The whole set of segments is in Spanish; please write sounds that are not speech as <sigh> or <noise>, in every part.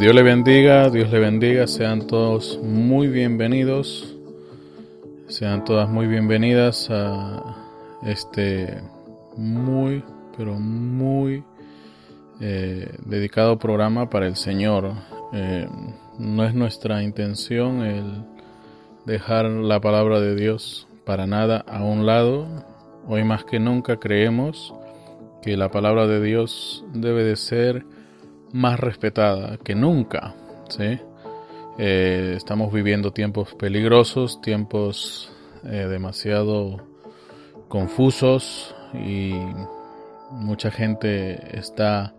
Dios le bendiga, Dios le bendiga, sean todos muy bienvenidos, sean todas muy bienvenidas a este muy, pero muy eh, dedicado programa para el Señor. Eh, no es nuestra intención el dejar la palabra de Dios para nada a un lado. Hoy más que nunca creemos que la palabra de Dios debe de ser más respetada que nunca. ¿sí? Eh, estamos viviendo tiempos peligrosos, tiempos eh, demasiado confusos y mucha gente está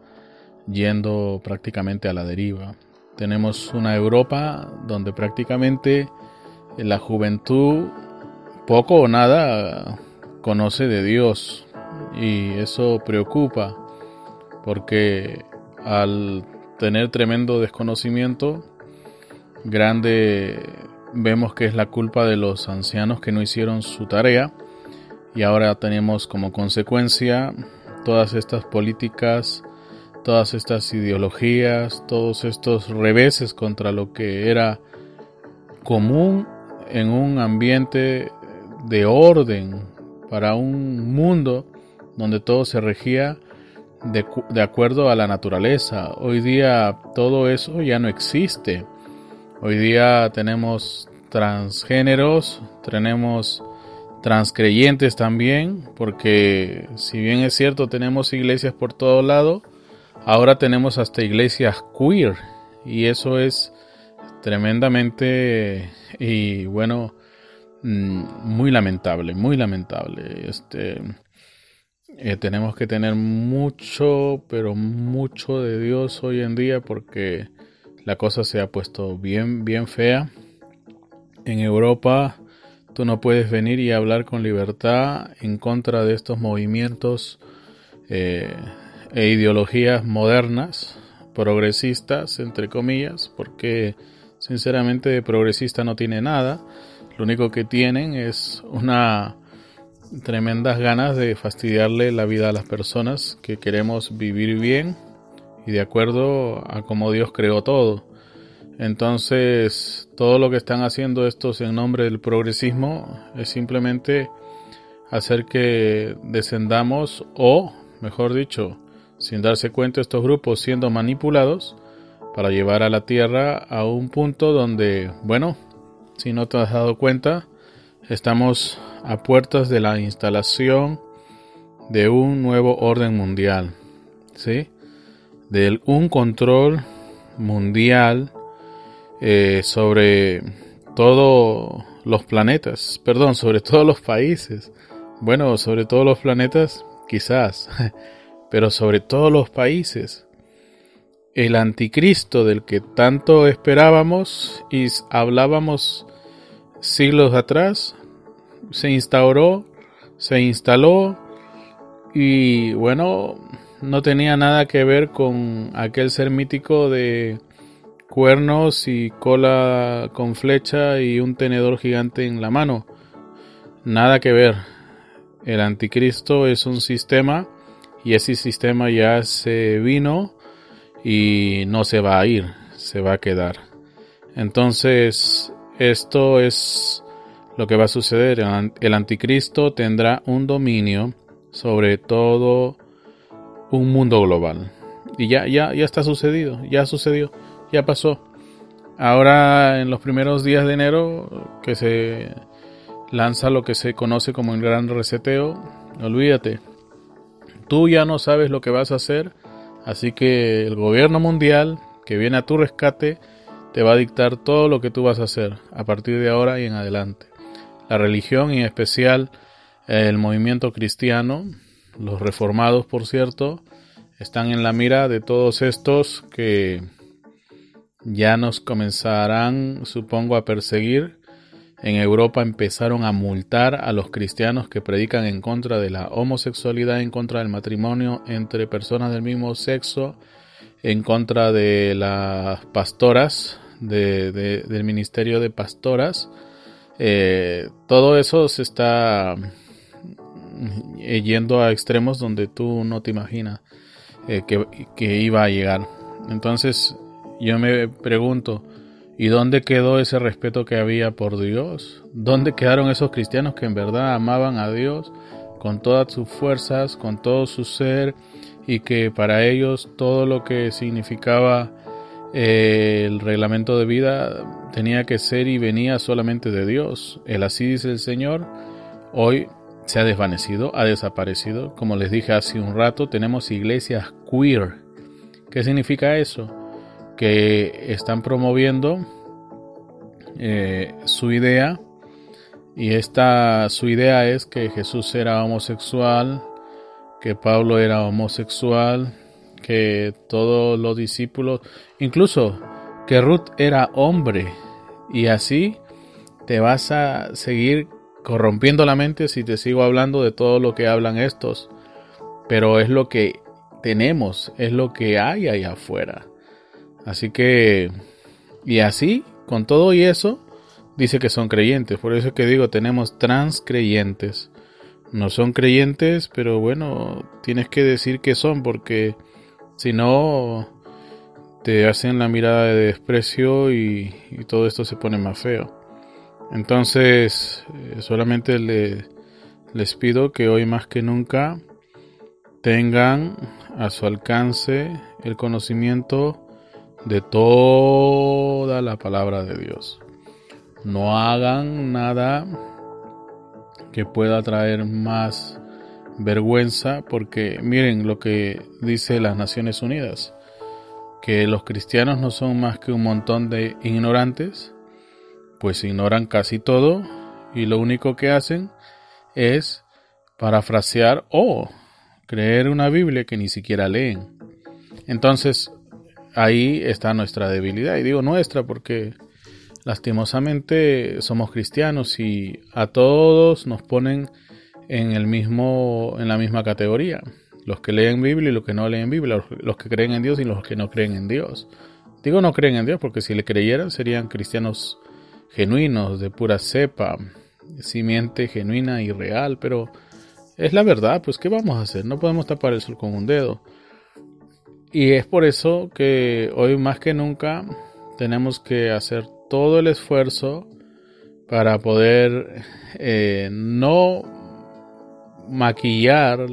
yendo prácticamente a la deriva. Tenemos una Europa donde prácticamente la juventud poco o nada conoce de Dios y eso preocupa porque al tener tremendo desconocimiento, grande vemos que es la culpa de los ancianos que no hicieron su tarea y ahora tenemos como consecuencia todas estas políticas, todas estas ideologías, todos estos reveses contra lo que era común en un ambiente de orden para un mundo donde todo se regía de, acuerdo a la naturaleza. Hoy día todo eso ya no existe. Hoy día tenemos transgéneros, tenemos transcreyentes también, porque si bien es cierto tenemos iglesias por todo lado, ahora tenemos hasta iglesias queer y eso es tremendamente y bueno mm, muy lamentable, muy lamentable. Este eh, tenemos que tener mucho, pero mucho de Dios hoy en día porque la cosa se ha puesto bien, bien fea. En Europa tú no puedes venir y hablar con libertad en contra de estos movimientos eh, e ideologías modernas, progresistas, entre comillas, porque sinceramente de progresista no tiene nada. Lo único que tienen es una tremendas ganas de fastidiarle la vida a las personas que queremos vivir bien y de acuerdo a cómo Dios creó todo. Entonces, todo lo que están haciendo estos en nombre del progresismo es simplemente hacer que descendamos o, mejor dicho, sin darse cuenta estos grupos siendo manipulados para llevar a la Tierra a un punto donde, bueno, si no te has dado cuenta, estamos a puertas de la instalación de un nuevo orden mundial, ¿sí? De un control mundial eh, sobre todos los planetas, perdón, sobre todos los países. Bueno, sobre todos los planetas, quizás, <laughs> pero sobre todos los países. El anticristo del que tanto esperábamos y hablábamos siglos atrás se instauró, se instaló y bueno, no tenía nada que ver con aquel ser mítico de cuernos y cola con flecha y un tenedor gigante en la mano. Nada que ver. El anticristo es un sistema y ese sistema ya se vino y no se va a ir, se va a quedar. Entonces, esto es lo que va a suceder. El anticristo tendrá un dominio sobre todo un mundo global. Y ya, ya, ya está sucedido, ya sucedió, ya pasó. Ahora en los primeros días de enero que se lanza lo que se conoce como el gran reseteo, olvídate. Tú ya no sabes lo que vas a hacer, así que el gobierno mundial que viene a tu rescate te va a dictar todo lo que tú vas a hacer a partir de ahora y en adelante la religión y en especial el movimiento cristiano, los reformados por cierto, están en la mira de todos estos que ya nos comenzarán, supongo, a perseguir. En Europa empezaron a multar a los cristianos que predican en contra de la homosexualidad, en contra del matrimonio entre personas del mismo sexo, en contra de las pastoras, del ministerio de pastoras, eh, todo eso se está eh, yendo a extremos donde tú no te imaginas eh, que, iba a llegar. Entonces yo me pregunto, ¿y dónde quedó ese respeto que había por Dios? ¿Dónde quedaron esos cristianos que en verdad amaban a Dios con todas sus fuerzas, con todo su ser y que para ellos todo lo que significaba el reglamento de vida tenía que ser y venía solamente de Dios. El así dice el Señor. Hoy se ha desvanecido, ha desaparecido. Como les dije hace un rato, tenemos iglesias queer. ¿Qué significa eso? Que están promoviendo eh, su idea y esta su idea es que Jesús era homosexual, que Pablo era homosexual, que todos los discípulos, incluso que Ruth era hombre y así te vas a seguir corrompiendo la mente si te sigo hablando de todo lo que hablan estos. Pero es lo que tenemos, es lo que hay allá afuera. Así que, y así, con todo y eso, dice que son creyentes. Por eso es que digo, tenemos transcreyentes. No son creyentes, pero bueno, tienes que decir que son, porque si no, te hacen la mirada de desprecio y, todo esto se pone más feo. Entonces, eh, solamente les pido que hoy más que nunca tengan a su alcance el conocimiento de toda la palabra de Dios. No hagan nada que pueda traer más vergüenza porque miren lo que dice las Naciones Unidas, que los cristianos no son más que un montón de ignorantes pues ignoran casi todo y lo único que hacen es parafrasear o creer una Biblia que ni siquiera leen. Entonces, ahí está nuestra debilidad. Y digo nuestra porque lastimosamente somos cristianos y a todos nos ponen en el mismo en la misma categoría. Los que leen Biblia y los que no leen Biblia, los que creen en Dios y los que no creen en Dios. Digo no creen en Dios porque si le creyeran serían cristianos genuinos, de pura cepa, simiente genuina y real, pero es la verdad, pues ¿qué vamos a hacer? No podemos tapar el sol con un dedo. Y es por eso que hoy más que nunca tenemos que hacer todo el esfuerzo para poder eh, no maquillar,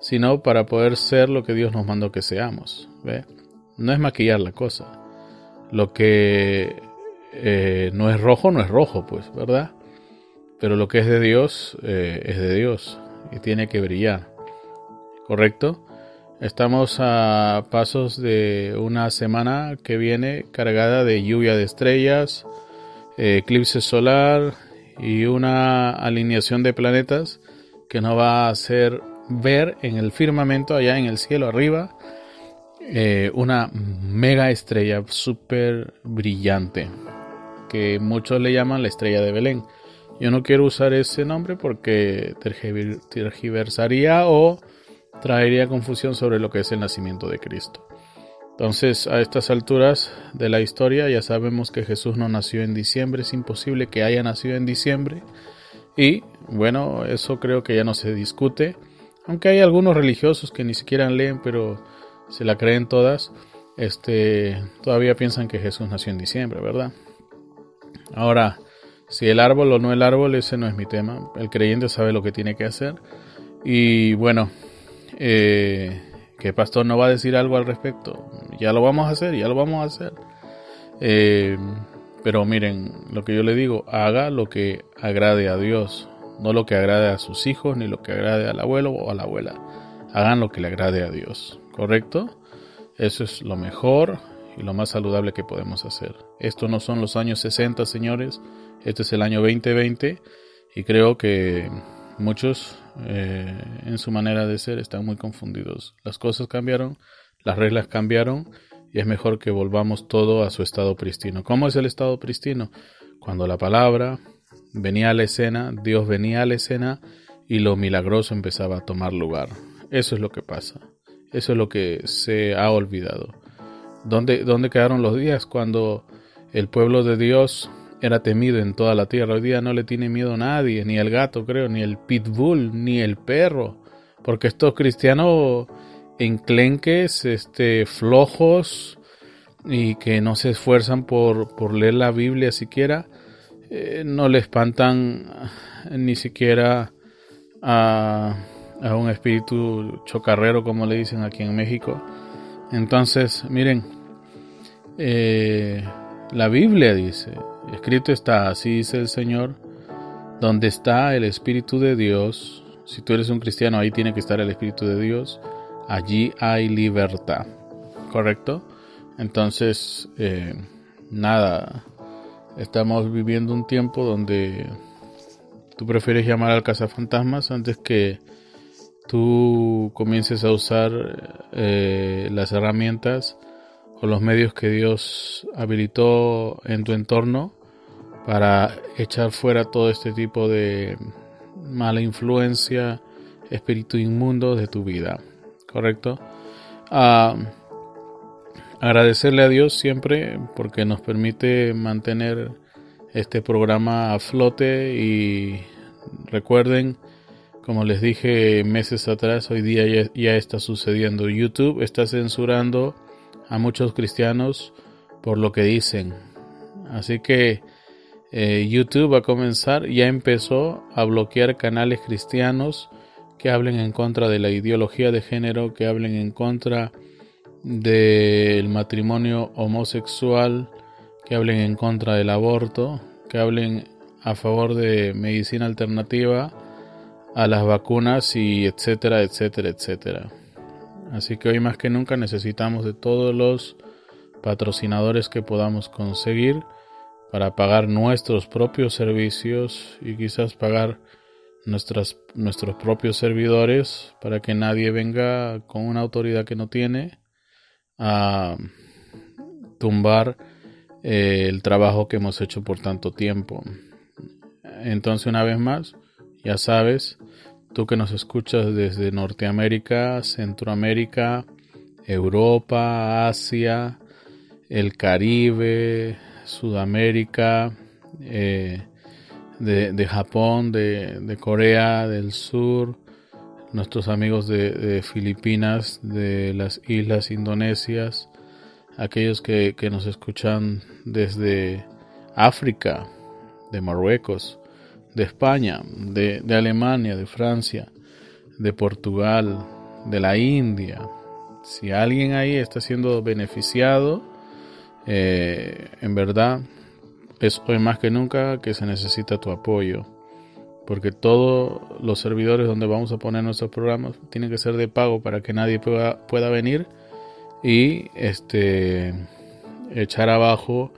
sino para poder ser lo que Dios nos mandó que seamos. No es maquillar la cosa. Lo que eh, no es rojo, no es rojo, pues, ¿verdad? Pero lo que es de Dios eh, es de Dios y tiene que brillar, ¿correcto? Estamos a pasos de una semana que viene cargada de lluvia de estrellas, eclipse solar y una alineación de planetas que nos va a hacer ver en el firmamento allá en el cielo arriba eh, una mega estrella súper brillante que muchos le llaman la estrella de Belén. Yo no quiero usar ese nombre porque tergiversaría o traería confusión sobre lo que es el nacimiento de Cristo. Entonces, a estas alturas de la historia ya sabemos que Jesús no nació en diciembre, es imposible que haya nacido en diciembre. Y bueno, eso creo que ya no se discute, aunque hay algunos religiosos que ni siquiera leen, pero se la creen todas, este, todavía piensan que Jesús nació en diciembre, ¿verdad? Ahora, si el árbol o no el árbol, ese no es mi tema. El creyente sabe lo que tiene que hacer. Y bueno, eh, que pastor no va a decir algo al respecto. Ya lo vamos a hacer, ya lo vamos a hacer. Eh, pero miren, lo que yo le digo, haga lo que agrade a Dios, no lo que agrade a sus hijos, ni lo que agrade al abuelo o a la abuela. Hagan lo que le agrade a Dios, ¿correcto? Eso es lo mejor, y lo más saludable que podemos hacer. Esto no son los años 60, señores, este es el año 2020 y creo que muchos eh, en su manera de ser están muy confundidos. Las cosas cambiaron, las reglas cambiaron y es mejor que volvamos todo a su estado pristino. ¿Cómo es el estado pristino? Cuando la palabra venía a la escena, Dios venía a la escena y lo milagroso empezaba a tomar lugar. Eso es lo que pasa. Eso es lo que se ha olvidado. ¿Dónde, ¿Dónde quedaron los días cuando el pueblo de Dios era temido en toda la tierra? Hoy día no le tiene miedo a nadie, ni el gato, creo, ni el pitbull, ni el perro, porque estos cristianos enclenques, este, flojos, y que no se esfuerzan por, por leer la Biblia siquiera, eh, no le espantan ni siquiera a, un espíritu chocarrero, como le dicen aquí en México. Entonces, miren, eh, la Biblia dice, escrito está, así dice el Señor, donde está el Espíritu de Dios, si tú eres un cristiano, ahí tiene que estar el Espíritu de Dios, allí hay libertad, ¿correcto? Entonces, eh, nada, estamos viviendo un tiempo donde tú prefieres llamar al cazafantasmas antes que tú comiences a usar eh, las herramientas o los medios que Dios habilitó en tu entorno para echar fuera todo este tipo de mala influencia, espíritu inmundo de tu vida, ¿correcto? Ah, agradecerle a Dios siempre porque nos permite mantener este programa a flote y recuerden, como les dije meses atrás, hoy día ya, está sucediendo. YouTube está censurando a muchos cristianos por lo que dicen. Así que eh, YouTube va a comenzar, ya empezó a bloquear canales cristianos que hablen en contra de la ideología de género, que hablen en contra del matrimonio homosexual, que hablen en contra del aborto, que hablen a favor de medicina alternativa, a las vacunas y etcétera, etcétera, etcétera. Así que hoy más que nunca necesitamos de todos los patrocinadores que podamos conseguir para pagar nuestros propios servicios y quizás pagar nuestras, nuestros propios servidores para que nadie venga con una autoridad que no tiene a tumbar eh, el trabajo que hemos hecho por tanto tiempo. Entonces, una vez más, ya sabes, tú que nos escuchas desde Norteamérica, Centroamérica, Europa, Asia, el Caribe, Sudamérica, eh, de, Japón, de, Corea del Sur, nuestros amigos de, Filipinas, de las islas indonesias, aquellos que, nos escuchan desde África, de Marruecos, de España, de, Alemania, de Francia, de Portugal, de la India. Si alguien ahí está siendo beneficiado, eh, en verdad es hoy más que nunca que se necesita tu apoyo. Porque todos los servidores donde vamos a poner nuestros programas tienen que ser de pago para que nadie pueda, pueda venir y este echar abajo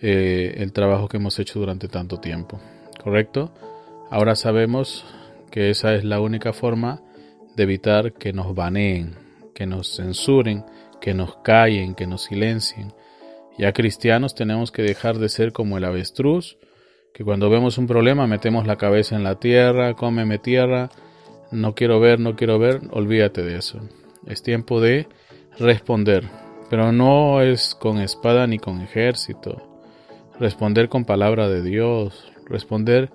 eh, el trabajo que hemos hecho durante tanto tiempo. ¿Correcto? Ahora sabemos que esa es la única forma de evitar que nos baneen, que nos censuren, que nos callen, que nos silencien ya cristianos tenemos que dejar de ser como el avestruz, que cuando vemos un problema metemos la cabeza en la tierra, cómeme tierra, no quiero ver, no quiero ver, olvídate de eso. Es tiempo de responder, pero no es con espada ni con ejército. Responder con palabra de Dios, responder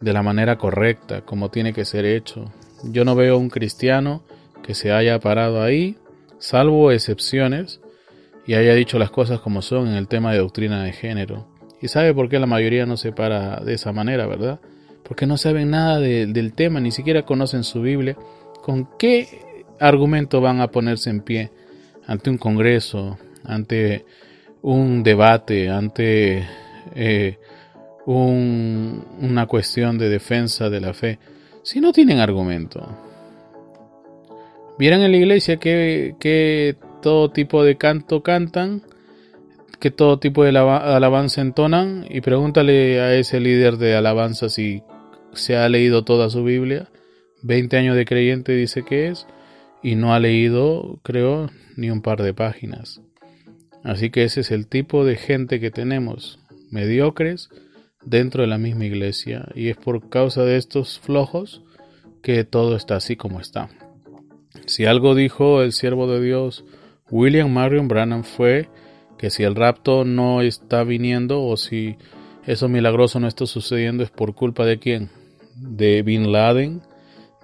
de la manera correcta, como tiene que ser hecho. Yo no veo un cristiano que se haya parado ahí, salvo excepciones, y haya dicho las cosas como son en el tema de doctrina de género. Y sabe por qué la mayoría no se para de esa manera, ¿verdad? Porque no saben nada del tema, ni siquiera conocen su Biblia. ¿Con qué argumento van a ponerse en pie ante un congreso, ante un debate, ante eh, una cuestión de defensa de la fe, si no tienen argumento? Vieran en la iglesia que, que todo tipo de canto cantan, que todo tipo de alabanza entonan y pregúntale a ese líder de alabanza si se ha leído toda su Biblia. 20 años de creyente dice que es y no ha leído, creo, ni un par de páginas. Así que ese es el tipo de gente que tenemos, mediocres, dentro de la misma iglesia. Y es por causa de estos flojos que todo está así como está. Si algo dijo el siervo de Dios William Marion Branham fue que si el rapto no está viniendo o si eso milagroso no está sucediendo es por culpa de quién? De Bin Laden,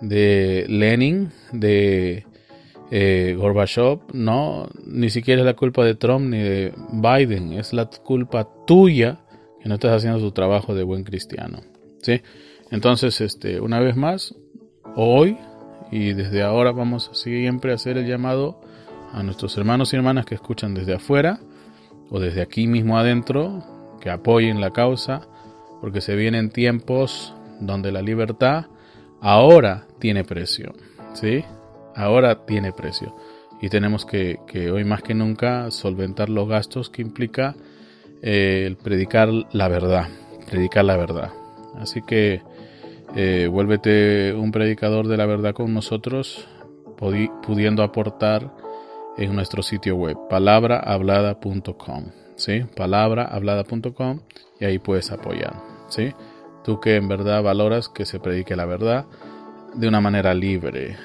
de Lenin, de eh, Gorbachev, no, ni siquiera es la culpa de Trump ni de Biden, es la culpa tuya que no estás haciendo tu trabajo de buen cristiano. ¿sí? Entonces, este, una vez más, hoy y desde ahora vamos siempre a hacer el llamado a nuestros hermanos y hermanas que escuchan desde afuera o desde aquí mismo adentro, que apoyen la causa, porque se vienen tiempos donde la libertad ahora tiene precio, ¿sí? Ahora tiene precio. Y tenemos que, hoy más que nunca solventar los gastos que implica eh, el predicar la verdad, predicar la verdad. Así que eh, vuélvete un predicador de la verdad con nosotros, pudiendo aportar en nuestro sitio web, palabrahablada.com, ¿sí? Palabrahablada.com y ahí puedes apoyar, ¿sí? Tú que en verdad valoras que se predique la verdad de una manera libre,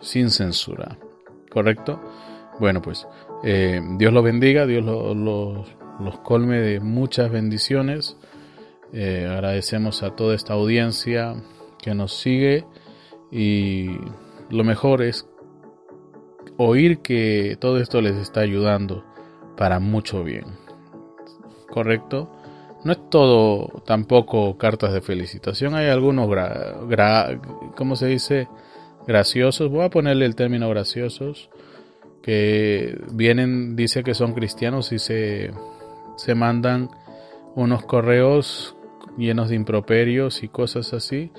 sin censura, ¿correcto? Bueno, pues eh, Dios los bendiga, Dios los colme de muchas bendiciones. Eh, agradecemos a toda esta audiencia que nos sigue y lo mejor es oír que todo esto les está ayudando para mucho bien. ¿Correcto? No es todo tampoco cartas de felicitación. Hay algunos, gra, ¿cómo se dice? Graciosos. Voy a ponerle el término graciosos. Que vienen, dice que son cristianos y se, se mandan unos correos llenos de improperios y cosas así.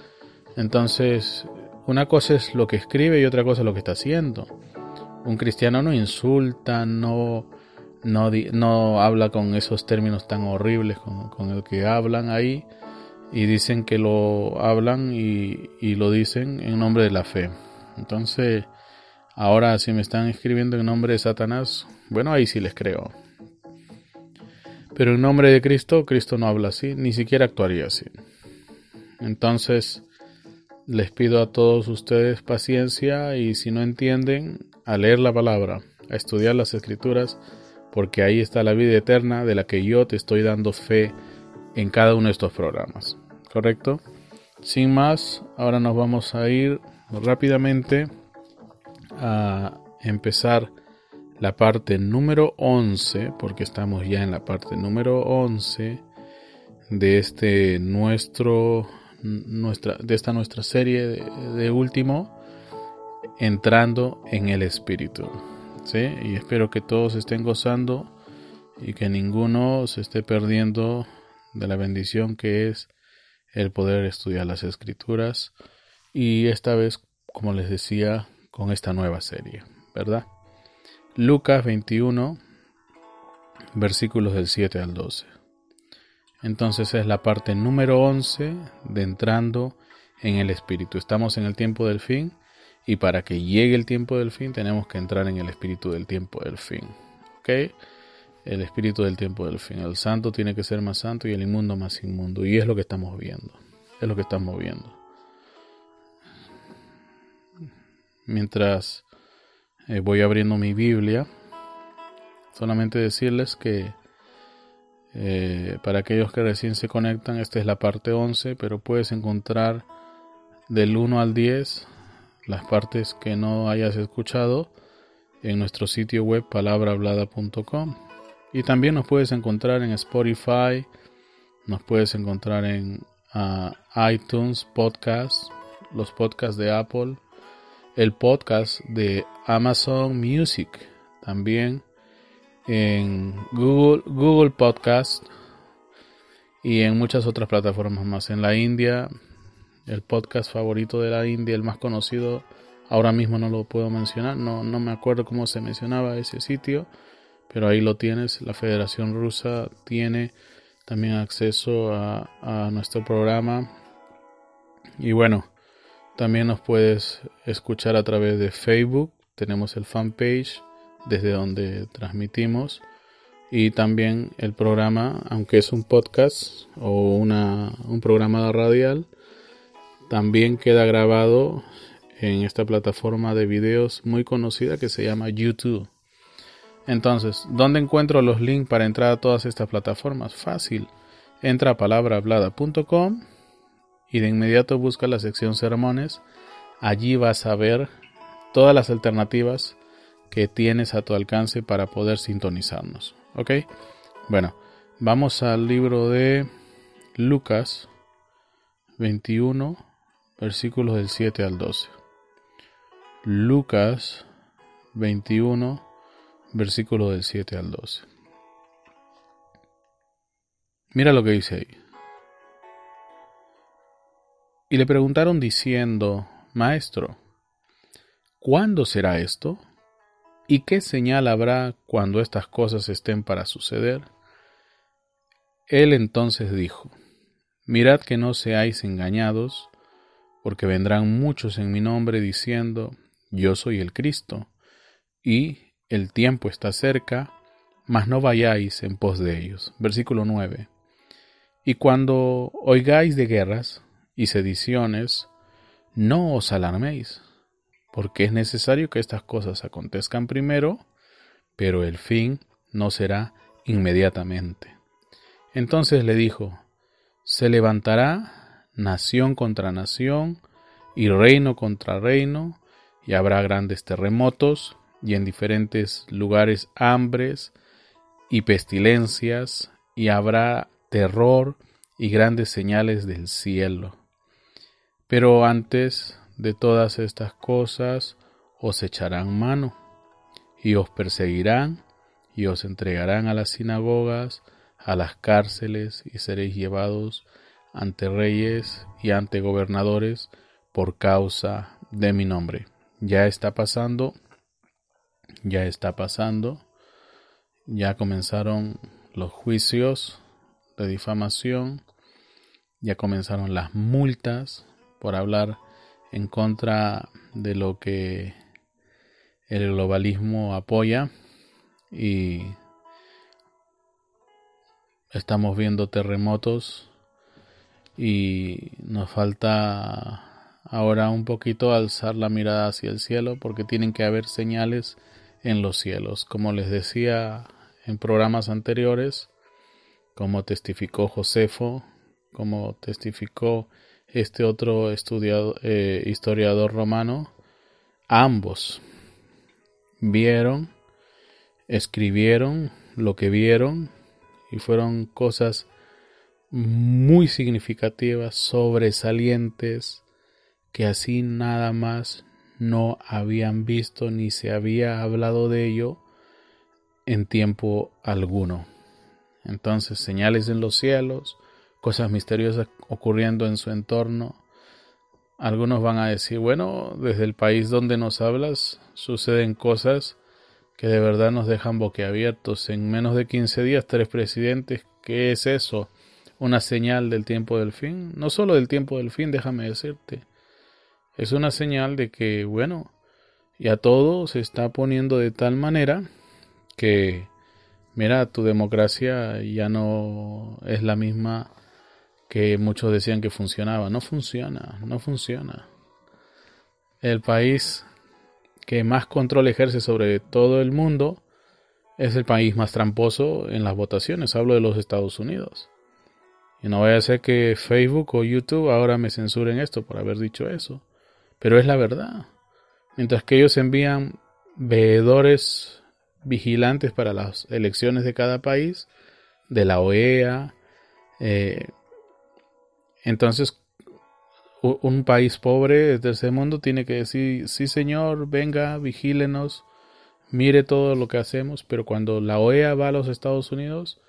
Entonces, una cosa es lo que escribe y otra cosa es lo que está haciendo. Un cristiano no insulta, no, no, no habla con esos términos tan horribles con, con, el que hablan ahí y dicen que lo hablan y, y lo dicen en nombre de la fe. Entonces, ahora si me están escribiendo en nombre de Satanás, bueno, ahí sí les creo. Pero en nombre de Cristo, Cristo no habla así, ni siquiera actuaría así. Entonces, les pido a todos ustedes paciencia y si no entienden, a leer la palabra, a estudiar las escrituras, porque ahí está la vida eterna de la que yo te estoy dando fe en cada uno de estos programas. ¿Correcto? Sin más, ahora nos vamos a ir rápidamente a empezar la parte número 11, porque estamos ya en la parte número 11 de este nuestro nuestra de esta nuestra serie de, de último entrando en el Espíritu. ¿sí? Y espero que todos estén gozando y que ninguno se esté perdiendo de la bendición que es el poder estudiar las escrituras y esta vez, como les decía, con esta nueva serie, ¿verdad? Lucas 21, versículos del 7 al 12. Entonces es la parte número 11 de entrando en el Espíritu. Estamos en el tiempo del fin y para que llegue el tiempo del fin tenemos que entrar en el espíritu del tiempo del fin. ¿Ok? El espíritu del tiempo del fin. El santo tiene que ser más santo y el inmundo más inmundo. Y es lo que estamos viendo. Es lo que estamos viendo. Mientras eh, voy abriendo mi Biblia, solamente decirles que eh, para aquellos que recién se conectan, esta es la parte 11, pero puedes encontrar del 1 al 10 las partes que no hayas escuchado en nuestro sitio web palabrahablada.com. Y también nos puedes encontrar en Spotify, nos puedes encontrar en ah, iTunes Podcast, los podcasts de Apple, el podcast de Amazon Music, también en Google, Google Podcast y en muchas otras plataformas más. En la India el podcast favorito de la India, el más conocido, ahora mismo no lo puedo mencionar, no, no me acuerdo cómo se mencionaba ese sitio, pero ahí lo tienes, la Federación Rusa tiene también acceso a, nuestro programa. Y bueno, también nos puedes escuchar a través de Facebook, tenemos el fanpage desde donde transmitimos. Y también el programa, aunque es un podcast o una, un programa radial, también queda grabado en esta plataforma de videos muy conocida que se llama YouTube. Entonces, ¿dónde encuentro los links para entrar a todas estas plataformas? Fácil. Entra a palabrahablada.com y de inmediato busca la sección sermones. Allí vas a ver todas las alternativas que tienes a tu alcance para poder sintonizarnos. ¿Ok? Bueno, vamos al libro de Lucas 21, versículos del 7 al 12. Lucas 21, versículos del 7 al 12. Mira lo que dice ahí. Y le preguntaron diciendo, Maestro, ¿cuándo será esto? ¿Y qué señal habrá cuando estas cosas estén para suceder? Él entonces dijo, Mirad que no seáis engañados, porque vendrán muchos en mi nombre diciendo, Yo soy el Cristo, y el tiempo está cerca, mas no vayáis en pos de ellos. Versículo 9. Y cuando oigáis de guerras y sediciones, no os alarméis, porque es necesario que estas cosas acontezcan primero, pero el fin no será inmediatamente. Entonces le dijo, se levantará nación contra nación y reino contra reino, y habrá grandes terremotos y en diferentes lugares hambres y pestilencias, y habrá terror y grandes señales del cielo. Pero antes de todas estas cosas os echarán mano, y os perseguirán, y os entregarán a las sinagogas, a las cárceles y seréis llevados ante reyes y ante gobernadores por causa de mi nombre. Ya está pasando, ya está pasando, ya comenzaron los juicios de difamación, ya comenzaron las multas por hablar en contra de lo que el globalismo apoya. Y estamos viendo terremotos y nos falta ahora un poquito alzar la mirada hacia el cielo porque tienen que haber señales en los cielos. Como les decía en programas anteriores, como testificó Josefo, como testificó este otro estudiado, eh, historiador romano, ambos vieron, escribieron lo que vieron y fueron cosas muy significativas, sobresalientes, que así nada más no habían visto ni se había hablado de ello en tiempo alguno. Entonces, señales en los cielos, cosas misteriosas ocurriendo en su entorno. Algunos van a decir, bueno, desde el país donde nos hablas suceden cosas que de verdad nos dejan boquiabiertos. En menos de 15 días, tres presidentes, ¿qué es eso? ¿Una señal del tiempo del fin? No solo del tiempo del fin, déjame decirte. Es una señal de que, bueno, ya todo se está poniendo de tal manera que, mira, tu democracia ya no es la misma que muchos decían que funcionaba. No funciona, no funciona. El país que más control ejerce sobre todo el mundo es el país más tramposo en las votaciones. Hablo de los Estados Unidos. Y no vaya a ser que Facebook o YouTube ahora me censuren esto por haber dicho eso. Pero es la verdad. Mientras que ellos envían veedores vigilantes para las elecciones de cada país, de la OEA, eh, entonces un país pobre de tercer mundo tiene que decir, sí señor, venga, vigílenos, mire todo lo que hacemos, pero cuando la OEA va a los Estados Unidos,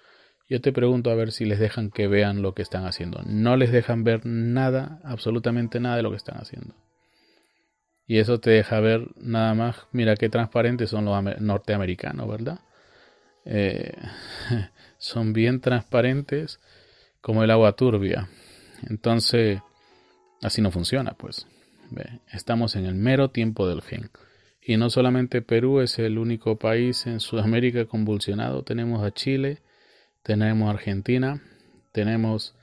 yo te pregunto a ver si les dejan que vean lo que están haciendo. No les dejan ver nada, absolutamente nada de lo que están haciendo. Y eso te deja ver nada más, mira qué transparentes son los norteamericanos, ¿verdad? Eh, <laughs> son bien transparentes como el agua turbia. Entonces, Así no funciona, pues. Estamos en el mero tiempo del fin. Y no solamente Perú es el único país en Sudamérica convulsionado, tenemos a Chile, tenemos Argentina, tenemos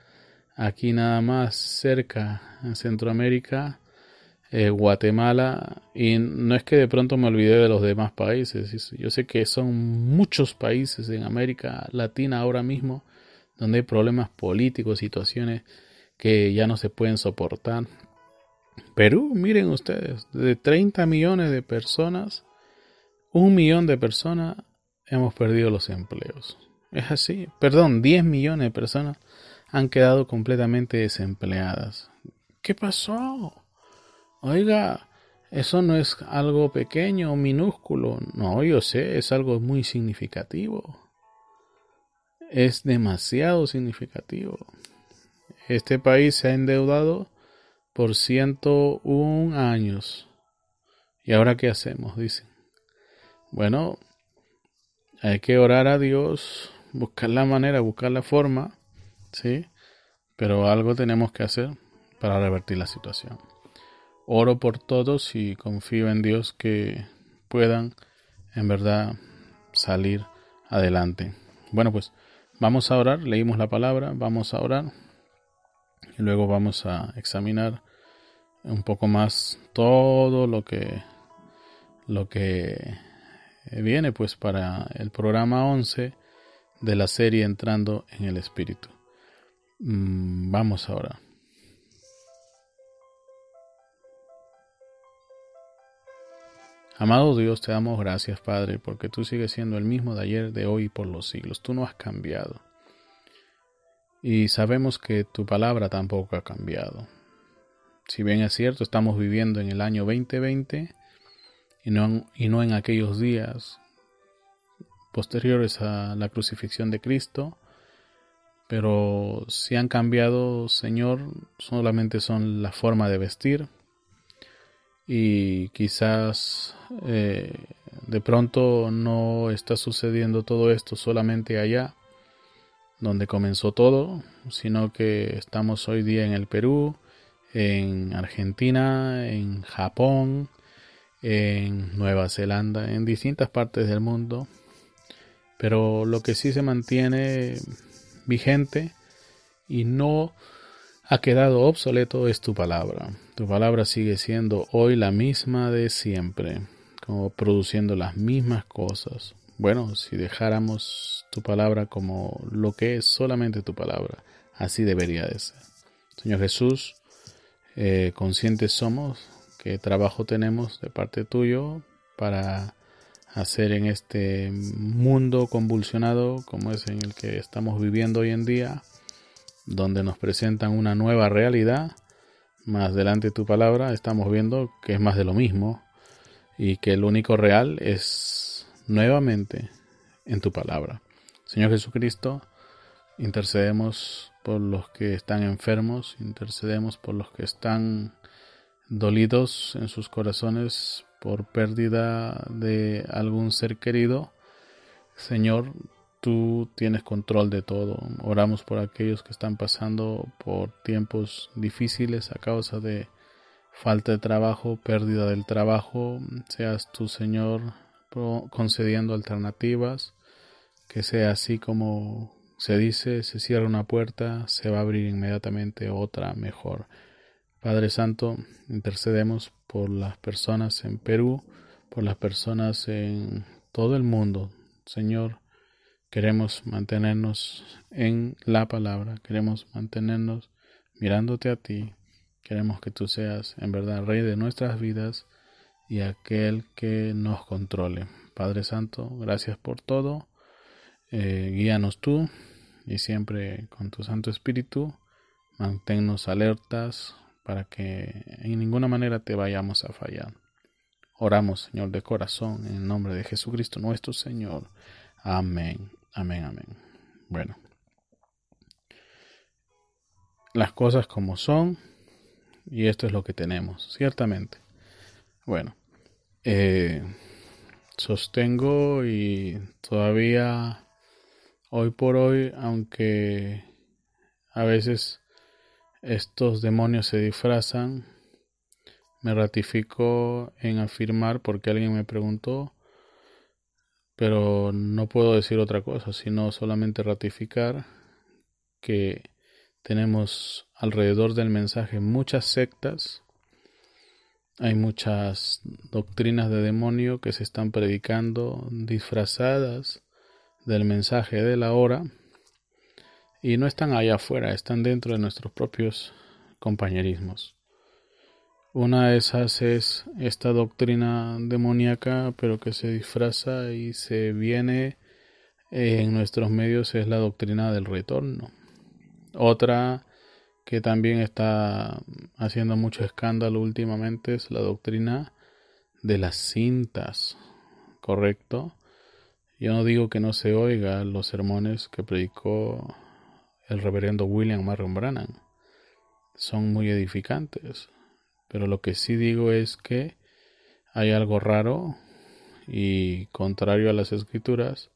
aquí nada más cerca en Centroamérica, eh, Guatemala, y no es que de pronto me olvidé de los demás países, yo sé que son muchos países en América Latina ahora mismo donde hay problemas políticos, situaciones que ya no se pueden soportar. Perú, miren ustedes, de 30 millones de personas, un millón de personas hemos perdido los empleos. Es así. Perdón, 10 millones de personas han quedado completamente desempleadas. ¿Qué pasó? Oiga, eso no es algo pequeño o minúsculo. No, yo sé, es algo muy significativo. Es demasiado significativo. Este país se ha endeudado por 101 años. ¿Y ahora qué hacemos? Dicen. Bueno, hay que orar a Dios, buscar la manera, buscar la forma, ¿sí? Pero algo tenemos que hacer para revertir la situación. Oro por todos y confío en Dios que puedan en verdad salir adelante. Bueno, pues vamos a orar, leímos la palabra, vamos a orar y luego vamos a examinar un poco más todo lo que lo que viene pues para el programa 11 de la serie entrando en el espíritu mm, vamos ahora Amado Dios, te damos gracias, Padre, porque tú sigues siendo el mismo de ayer, de hoy y por los siglos. Tú no has cambiado. Y sabemos que tu palabra tampoco ha cambiado. Si bien es cierto, estamos viviendo en el año 2020 y no, y no en aquellos días posteriores a la crucifixión de Cristo, pero si han cambiado, Señor, solamente son la forma de vestir y quizás eh, de pronto no está sucediendo todo esto solamente allá donde comenzó todo, sino que estamos hoy día en el Perú, en Argentina, en Japón, en Nueva Zelanda, en distintas partes del mundo. Pero lo que sí se mantiene vigente y no ha quedado obsoleto es tu palabra. Tu palabra sigue siendo hoy la misma de siempre, como produciendo las mismas cosas. Bueno, si dejáramos tu palabra como lo que es solamente tu palabra, así debería de ser. Señor Jesús, eh, conscientes somos qué trabajo tenemos de parte tuyo para hacer en este mundo convulsionado como es en el que estamos viviendo hoy en día, donde nos presentan una nueva realidad. Más delante de tu palabra estamos viendo que es más de lo mismo y que el único real es nuevamente en tu palabra. Señor Jesucristo, intercedemos por los que están enfermos, intercedemos por los que están dolidos en sus corazones por pérdida de algún ser querido. Señor, tú tienes control de todo. Oramos por aquellos que están pasando por tiempos difíciles a causa de falta de trabajo, pérdida del trabajo. Seas tú, Señor, concediendo alternativas, que sea así como se dice, se cierra una puerta, se va a abrir inmediatamente otra mejor. Padre Santo, intercedemos por las personas en Perú, por las personas en todo el mundo. Señor, queremos mantenernos en la palabra, queremos mantenernos mirándote a ti, queremos que tú seas en verdad Rey de nuestras vidas y aquel que nos controle. Padre Santo, gracias por todo. Eh, guíanos tú y siempre con tu Santo Espíritu manténnos alertas para que en ninguna manera te vayamos a fallar. Oramos, Señor, de corazón, en el nombre de Jesucristo nuestro Señor. Amén, amén, amén. Bueno, las cosas como son y esto es lo que tenemos, ciertamente. Bueno, eh, sostengo y todavía Hoy por hoy, aunque a veces estos demonios se disfrazan, me ratifico en afirmar porque alguien me preguntó, pero no puedo decir otra cosa, sino solamente ratificar que tenemos alrededor del mensaje muchas sectas, hay muchas doctrinas de demonio que se están predicando disfrazadas del mensaje de la hora y no están allá afuera, están dentro de nuestros propios compañerismos. Una de esas es esta doctrina demoníaca, pero que se disfraza y se viene en nuestros medios es la doctrina del retorno. Otra que también está haciendo mucho escándalo últimamente es la doctrina de las cintas, ¿correcto? Yo no digo que no se oiga los sermones que predicó el reverendo William Marion Brannan. Son muy edificantes. Pero lo que sí digo es que hay algo raro y contrario a las escrituras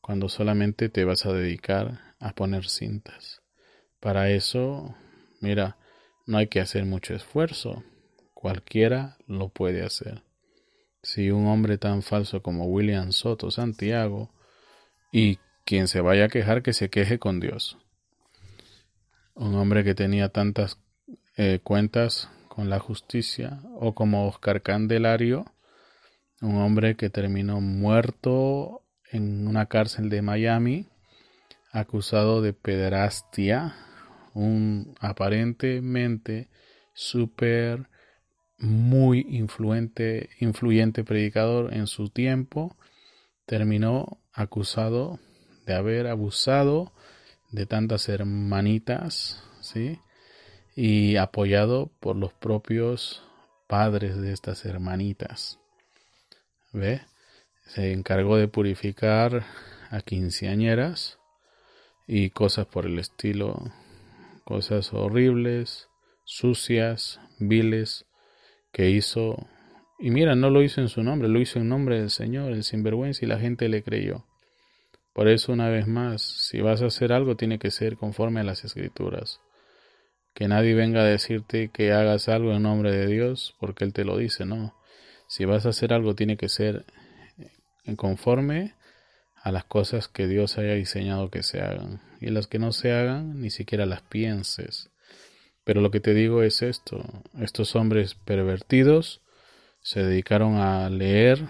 cuando solamente te vas a dedicar a poner cintas. Para eso, mira, no hay que hacer mucho esfuerzo. Cualquiera lo puede hacer. Si un hombre tan falso como William Soto Santiago y quien se vaya a quejar que se queje con Dios. Un hombre que tenía tantas eh, cuentas con la justicia o como Oscar Candelario, un hombre que terminó muerto en una cárcel de Miami acusado de pederastia, un aparentemente súper muy influente, influyente predicador en su tiempo, terminó acusado de haber abusado de tantas hermanitas, ¿sí? Y apoyado por los propios padres de estas hermanitas. ¿Ve? se encargó de purificar a quinceañeras y cosas por el estilo, cosas horribles, sucias, viles, que hizo. Y mira, no lo hizo en su nombre, lo hizo en nombre del Señor, el sinvergüenza, y la gente le creyó. Por eso, una vez más, si vas a hacer algo, tiene que ser conforme a las escrituras. Que nadie venga a decirte que hagas algo en nombre de Dios, porque Él te lo dice, no. Si vas a hacer algo, tiene que ser conforme a las cosas que Dios haya diseñado que se hagan. Y las que no se hagan, ni siquiera las pienses. Pero lo que te digo es esto. Estos hombres pervertidos se dedicaron a leer,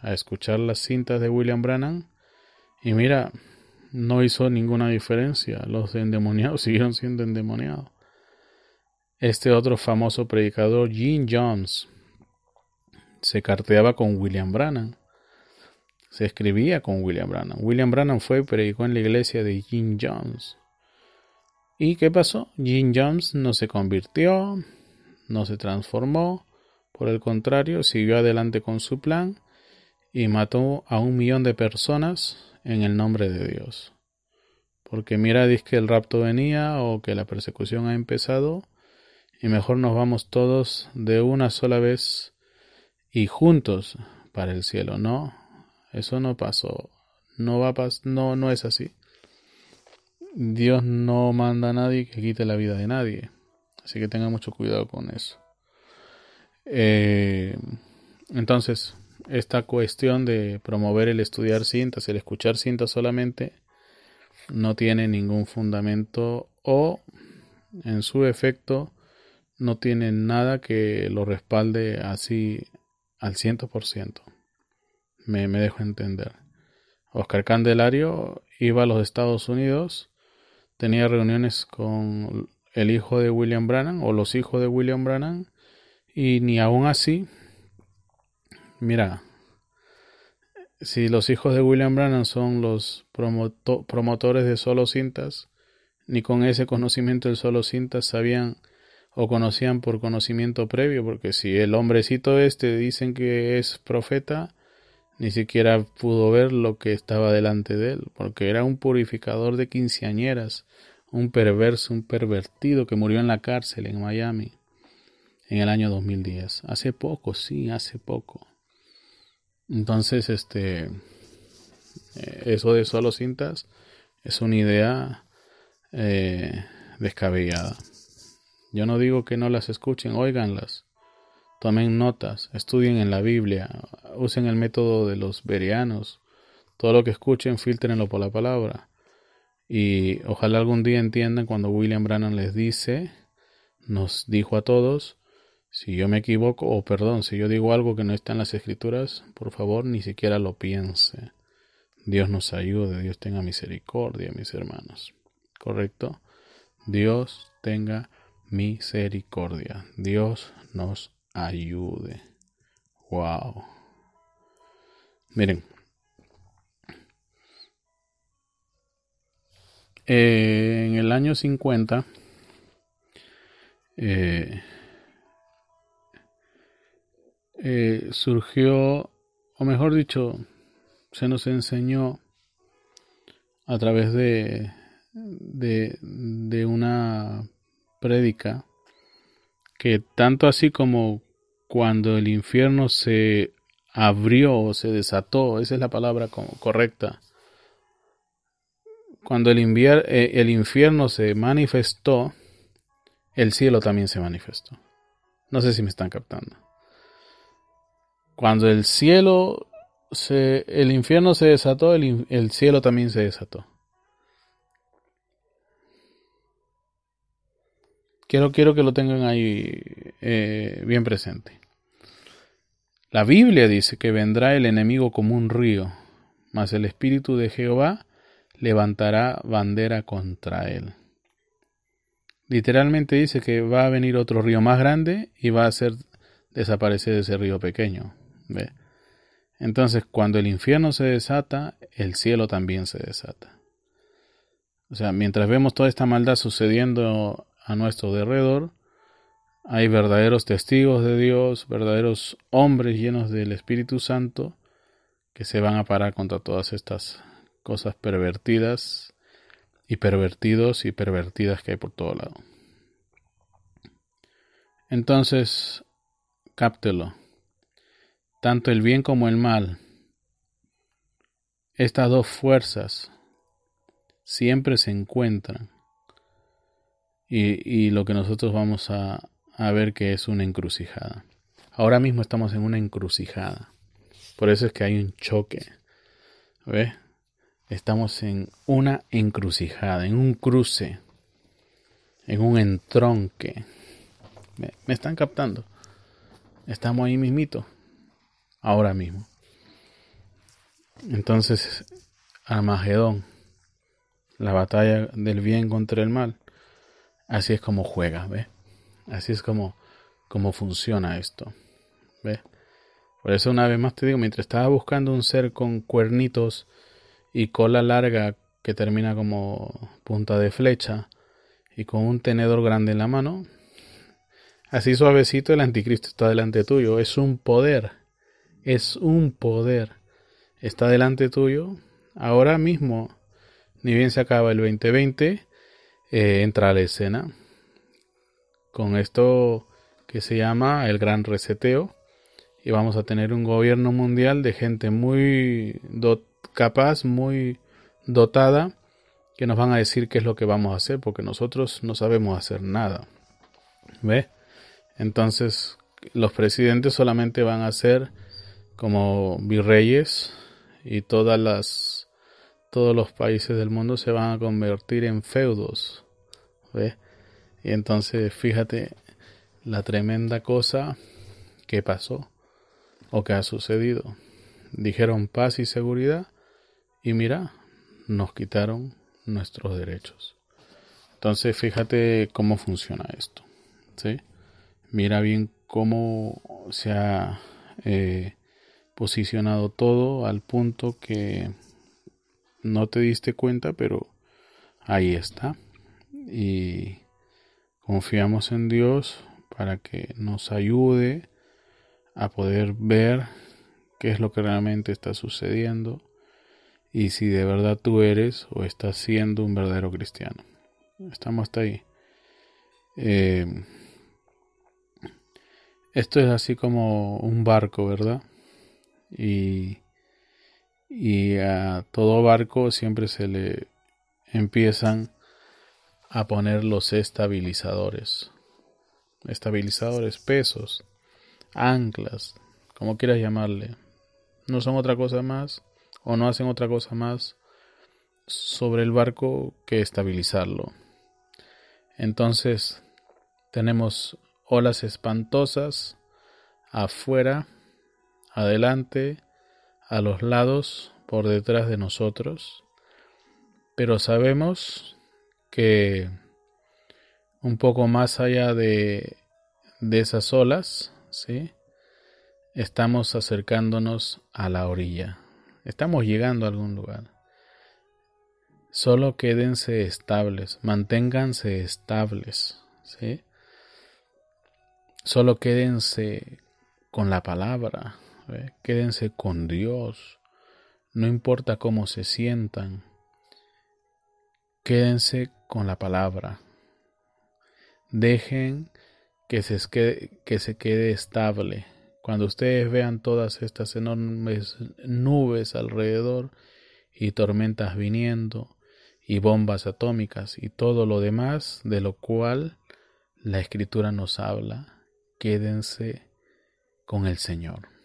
a escuchar las cintas de William Brannan. Y mira, no hizo ninguna diferencia. Los endemoniados <laughs> siguieron siendo endemoniados. Este otro famoso predicador, Gene Jones, se carteaba con William Brannan se escribía con William Branham. William Branham fue y predicó en la iglesia de Jim Jones. ¿Y qué pasó? Jim Jones no se convirtió, no se transformó, por el contrario, siguió adelante con su plan y mató a un millón de personas en el nombre de Dios. Porque mira, dice que el rapto venía o que la persecución ha empezado y mejor nos vamos todos de una sola vez y juntos para el cielo, ¿no? Eso no pasó. No va a no, no es así. Dios no manda a nadie que quite la vida de nadie. Así que tenga mucho cuidado con eso. Eh, entonces, esta cuestión de promover el estudiar cintas, el escuchar cintas solamente, no tiene ningún fundamento o, en su efecto, no tiene nada que lo respalde así al ciento por ciento me, dejo entender. Oscar Candelario iba a los Estados Unidos, tenía reuniones con el hijo de William Brannan o los hijos de William Brannan y ni aún así, mira, si los hijos de William Brannan son los promotores de solo cintas, ni con ese conocimiento del solo cintas sabían o conocían por conocimiento previo, porque si el hombrecito este dicen que es profeta, ni siquiera pudo ver lo que estaba delante de él, porque era un purificador de quinceañeras, un perverso, un pervertido que murió en la cárcel en Miami en el año 2010. Hace poco, sí, hace poco. Entonces, este, eh, eso de solo cintas es una idea eh, descabellada. Yo no digo que no las escuchen, óiganlas. Tomen notas, estudien en la Biblia, usen el método de los berianos. Todo lo que escuchen, filtrenlo por la palabra. Y ojalá algún día entiendan cuando William Brannan les dice, nos dijo a todos, si yo me equivoco, o perdón, si yo digo algo que no está en las escrituras, por favor, ni siquiera lo piense. Dios nos ayude, Dios tenga misericordia, mis hermanos. ¿Correcto? Dios tenga misericordia. Dios nos ayude. Wow. Miren. Eh, en el año 50 eh, eh, surgió, o mejor dicho, se nos enseñó a través de, de, una prédica que tanto así como cuando el infierno se abrió o se desató, esa es la palabra correcta, cuando el, eh, el infierno se manifestó, el cielo también se manifestó. No sé si me están captando. Cuando el cielo se, el infierno se desató, el, cielo también se desató. Quiero, quiero que lo tengan ahí eh, bien presente. La Biblia dice que vendrá el enemigo como un río, mas el Espíritu de Jehová levantará bandera contra él. Literalmente dice que va a venir otro río más grande y va a hacer desaparecer ese río pequeño. Entonces, cuando el infierno se desata, el cielo también se desata. O sea, mientras vemos toda esta maldad sucediendo a nuestro derredor, hay verdaderos testigos de Dios, verdaderos hombres llenos del Espíritu Santo, que se van a parar contra todas estas cosas pervertidas y pervertidos y pervertidas que hay por todo lado. Entonces, cáptelo tanto el bien como el mal, estas dos fuerzas siempre se encuentran y, lo que nosotros vamos a, a ver que es una encrucijada. Ahora mismo estamos en una encrucijada. Por eso es que hay un choque. ¿Ves? Estamos en una encrucijada, en un cruce, en un entronque. ¿Me, me están captando? Estamos ahí mismito ahora mismo. Entonces, Armagedón, la batalla del bien contra el mal, así es como juega, ¿ves? Así es como, como funciona esto, ¿ves? Por eso una vez más te digo, mientras estaba buscando un ser con cuernitos y cola larga que termina como punta de flecha y con un tenedor grande en la mano, así suavecito el anticristo está delante tuyo, es un poder es un poder. Está delante tuyo. Ahora mismo, ni bien se acaba el 2020, eh, entra a la escena. Con esto que se llama el gran reseteo. Y vamos a tener un gobierno mundial de gente muy capaz, muy dotada, que nos van a decir qué es lo que vamos a hacer, porque nosotros no sabemos hacer nada. ¿Ve? Entonces, los presidentes solamente van a ser como virreyes y todas las todos los países del mundo se van a convertir en feudos y entonces fíjate la tremenda cosa que pasó o que ha sucedido. Dijeron paz y seguridad y mira nos quitaron nuestros derechos. Entonces fíjate cómo funciona esto ¿sí? mira bien cómo se ha eh, posicionado todo al punto que no te diste cuenta, pero ahí está. Y confiamos en Dios para que nos ayude a poder ver qué es lo que realmente está sucediendo y si de verdad tú eres o estás siendo un verdadero cristiano. Estamos hasta ahí. Eh, esto es así como un barco, ¿verdad? Y, y a todo barco siempre se le empiezan a poner los estabilizadores. Estabilizadores, pesos, anclas, como quieras llamarle. No son otra cosa más o no hacen otra cosa más sobre el barco que estabilizarlo. Entonces tenemos olas espantosas afuera adelante, a los lados, por detrás de nosotros, pero sabemos que un poco más allá de, de esas olas, ¿sí? estamos acercándonos a la orilla. Estamos llegando a algún lugar. Solo quédense estables, manténganse estables, ¿sí? Solo quédense con la palabra, quédense con Dios, no importa cómo se sientan, quédense con la palabra. Dejen que se, quede, que se quede estable. Cuando ustedes vean todas estas enormes nubes alrededor y tormentas viniendo, y bombas atómicas y todo lo demás de lo cual la escritura nos habla. Quédense con el Señor.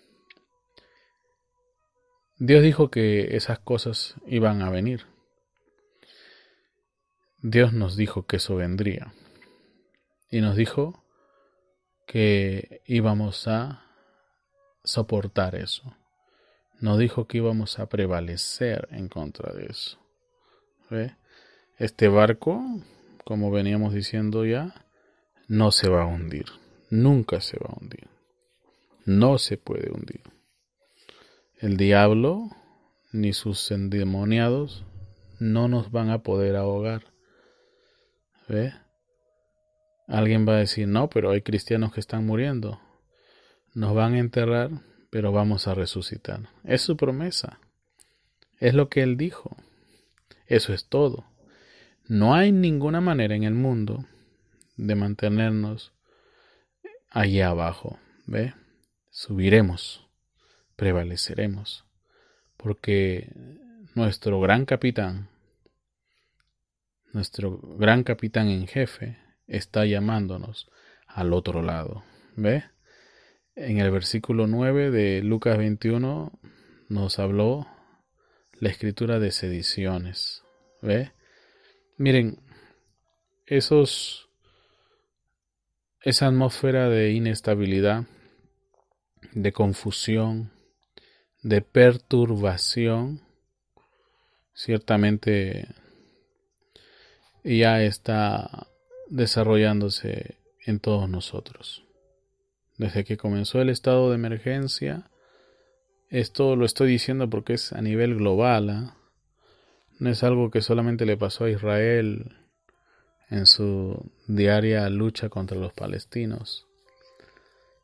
Dios dijo que esas cosas iban a venir. Dios nos dijo que eso vendría. Y nos dijo que íbamos a soportar eso. Nos dijo que íbamos a prevalecer en contra de eso. Este barco, como veníamos diciendo ya, no se va a hundir. Nunca se va a hundir. No se puede hundir. El diablo ni sus endemoniados no nos van a poder ahogar. ¿Ve? Alguien va a decir, no, pero hay cristianos que están muriendo. Nos van a enterrar, pero vamos a resucitar. Es su promesa. Es lo que él dijo. Eso es todo. No hay ninguna manera en el mundo de mantenernos allá abajo. ¿Ve? Subiremos, prevaleceremos, porque nuestro gran capitán, nuestro gran capitán en jefe, está llamándonos al otro lado. ¿Ve? En el versículo 9 de Lucas 21 nos habló la escritura de sediciones. ¿Ve? Miren, esos esa atmósfera de inestabilidad, de confusión, de perturbación, ciertamente ya está desarrollándose en todos nosotros. Desde que comenzó el estado de emergencia, esto lo estoy diciendo porque es a nivel global, ¿ah? no es algo que solamente le pasó a Israel en su diaria lucha contra los palestinos.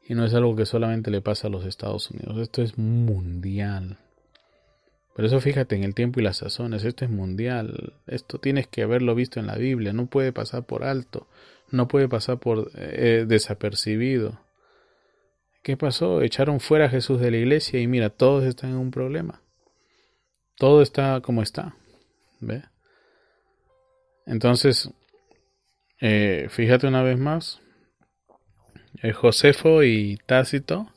Y no es algo que solamente le pasa a los Estados Unidos, esto es mundial. Por eso fíjate en el tiempo y las sazones, esto es mundial, esto tienes que haberlo visto en la Biblia, no puede pasar por alto, no puede pasar por eh, desapercibido. ¿Qué pasó? Echaron fuera a Jesús de la iglesia y mira, todos están en un problema. Todo está como está. ¿Ve? Entonces, eh, fíjate una vez más, Josefo y Tácito,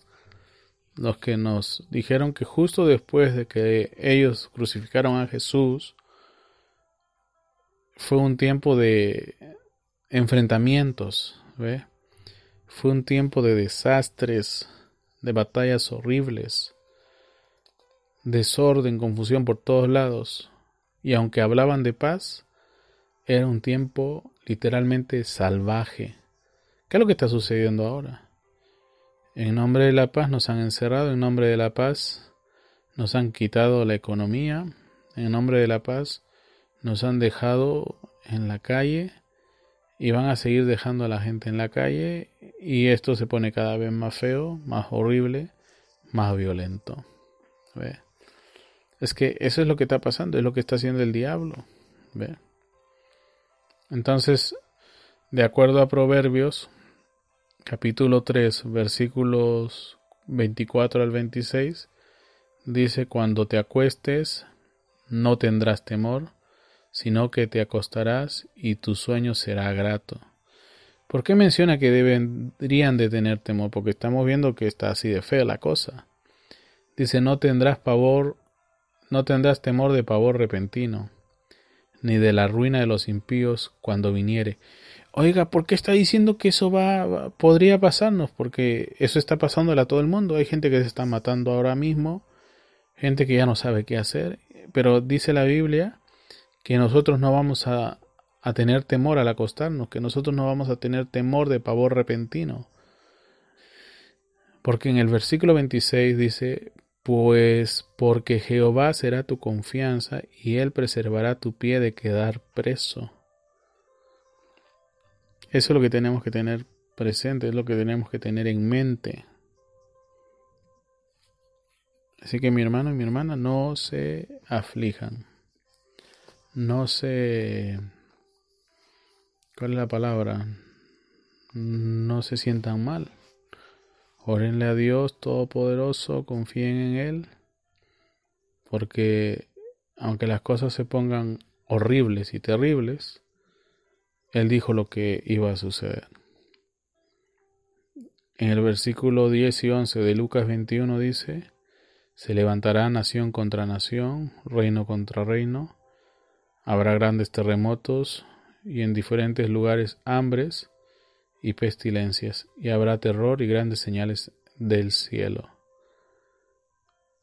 los que nos dijeron que justo después de que ellos crucificaron a Jesús, fue un tiempo de enfrentamientos, ¿ve? Fue un tiempo de desastres, de batallas horribles, desorden, confusión por todos lados. Y aunque hablaban de paz, era un tiempo literalmente salvaje. ¿Qué es lo que está sucediendo ahora? En nombre de la paz nos han encerrado, en nombre de la paz nos han quitado la economía, en nombre de la paz nos han dejado en la calle y van a seguir dejando a la gente en la calle y esto se pone cada vez más feo, más horrible, más violento. Es que eso es lo que está pasando, es lo que está haciendo el diablo. ¿Ve? Entonces, de acuerdo a Proverbios, capítulo 3, versículos 24 al 26, dice, cuando te acuestes, no tendrás temor, sino que te acostarás y tu sueño será grato. ¿Por qué menciona que deberían de tener temor? Porque estamos viendo que está así de fea la cosa. Dice, no tendrás pavor, no tendrás temor de pavor repentino, ni de la ruina de los impíos cuando viniere. Oiga, ¿por qué está diciendo que eso va, podría pasarnos? Porque eso está pasándole a todo el mundo. Hay gente que se está matando ahora mismo, gente que ya no sabe qué hacer, pero dice la Biblia que nosotros no vamos a, tener temor al acostarnos, que nosotros no vamos a tener temor de pavor repentino. Porque en el versículo 26 dice, pues porque Jehová será tu confianza y él preservará tu pie de quedar preso. Eso es lo que tenemos que tener presente, es lo que tenemos que tener en mente. Así que mi hermano y mi hermana no se aflijan, no se... ¿Cuál es la palabra? No se sientan mal. Órenle a Dios Todopoderoso, confíen en Él, porque aunque las cosas se pongan horribles y terribles, Él dijo lo que iba a suceder. En el versículo 10 y 11 de Lucas 21 dice, se levantará nación contra nación, reino contra reino, habrá grandes terremotos y en diferentes lugares hambres y pestilencias, y habrá terror y grandes señales del cielo.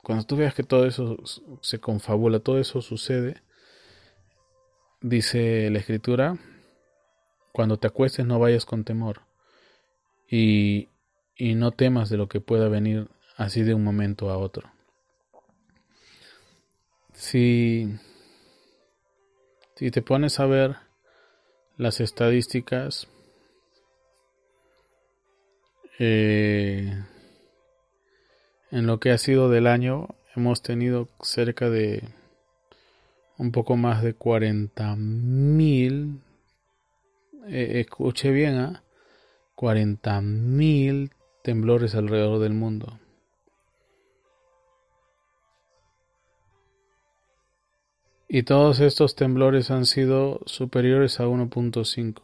Cuando tú veas que todo eso se confabula, todo eso sucede, dice la escritura, cuando te acuestes no vayas con temor y, y no temas de lo que pueda venir así de un momento a otro. Si, si te pones a ver las estadísticas, eh, en lo que ha sido del año hemos tenido cerca de un poco más de 40 mil, eh, escuche bien, ¿ah? 40 mil temblores alrededor del mundo. Y todos estos temblores han sido superiores a 1.5.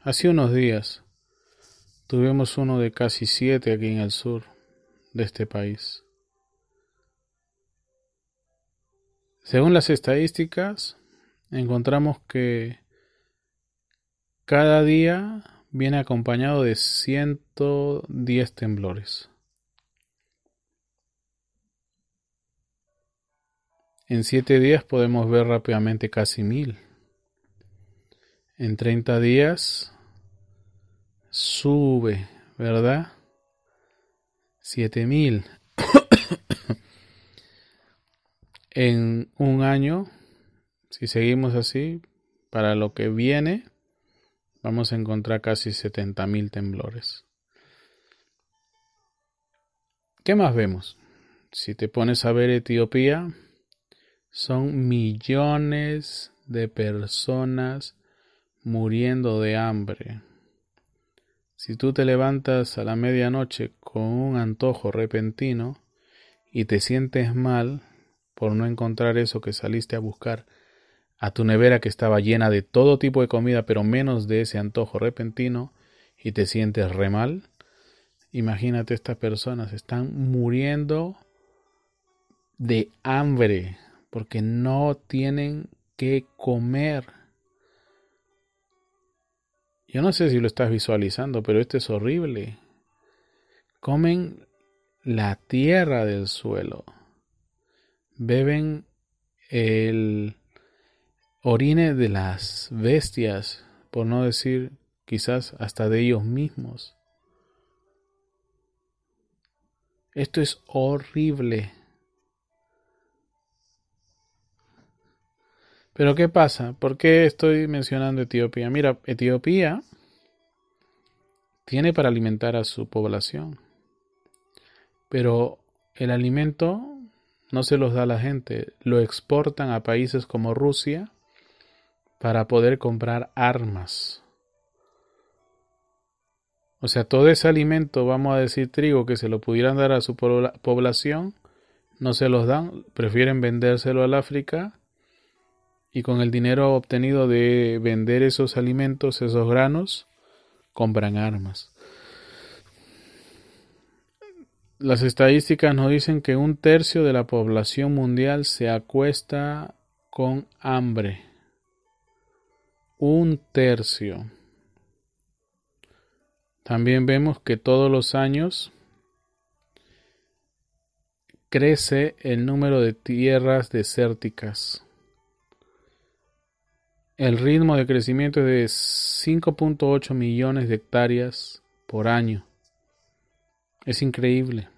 Hace unos días Tuvimos uno de casi siete aquí en el sur de este país. Según las estadísticas, encontramos que cada día viene acompañado de 110 temblores. En siete días podemos ver rápidamente casi mil. En 30 días sube, ¿verdad? 7000 <coughs> en un año, si seguimos así, para lo que viene, vamos a encontrar casi 70.000 temblores. ¿Qué más vemos? Si te pones a ver Etiopía, son millones de personas muriendo de hambre. Si tú te levantas a la medianoche con un antojo repentino y te sientes mal por no encontrar eso que saliste a buscar a tu nevera que estaba llena de todo tipo de comida, pero menos de ese antojo repentino, y te sientes re mal, imagínate estas personas están muriendo de hambre porque no tienen que comer. Yo no sé si lo estás visualizando, pero esto es horrible. Comen la tierra del suelo. Beben el orine de las bestias, por no decir quizás hasta de ellos mismos. Esto es horrible. Pero ¿qué pasa? ¿Por qué estoy mencionando Etiopía? Mira, Etiopía tiene para alimentar a su población, pero el alimento no se los da a la gente, lo exportan a países como Rusia para poder comprar armas. O sea, todo ese alimento, vamos a decir trigo, que se lo pudieran dar a su población, no se los dan, prefieren vendérselo al África y con el dinero obtenido de vender esos alimentos, esos granos, compran armas. Las estadísticas nos dicen que un tercio de la población mundial se acuesta con hambre. Un tercio. También vemos que todos los años crece el número de tierras desérticas. El ritmo de crecimiento es de 5.8 millones de hectáreas por año. Es increíble.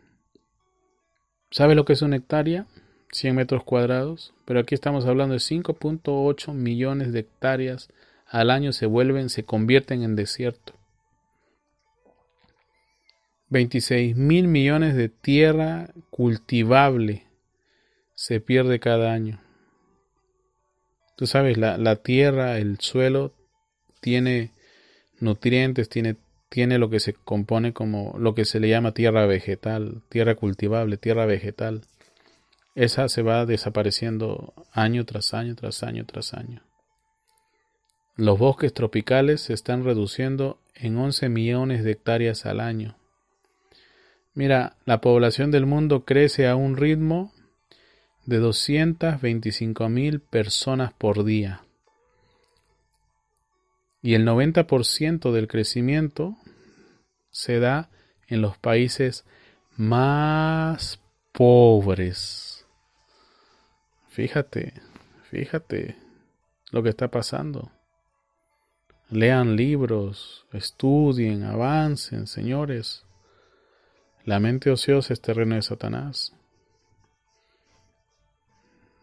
¿Sabe lo que es una hectárea? 100 metros cuadrados. Pero aquí estamos hablando de 5.8 millones de hectáreas al año se vuelven, se convierten en desierto. 26 mil millones de tierra cultivable se pierde cada año. Tú sabes, la, la tierra, el suelo, tiene nutrientes, tiene, tiene lo que se compone como lo que se le llama tierra vegetal, tierra cultivable, tierra vegetal. Esa se va desapareciendo año tras año, tras año, tras año. Los bosques tropicales se están reduciendo en 11 millones de hectáreas al año. Mira, la población del mundo crece a un ritmo de 225 mil personas por día. Y el 90% del crecimiento se da en los países más pobres. Fíjate, fíjate lo que está pasando. Lean libros, estudien, avancen, señores. La mente ociosa es terreno de Satanás.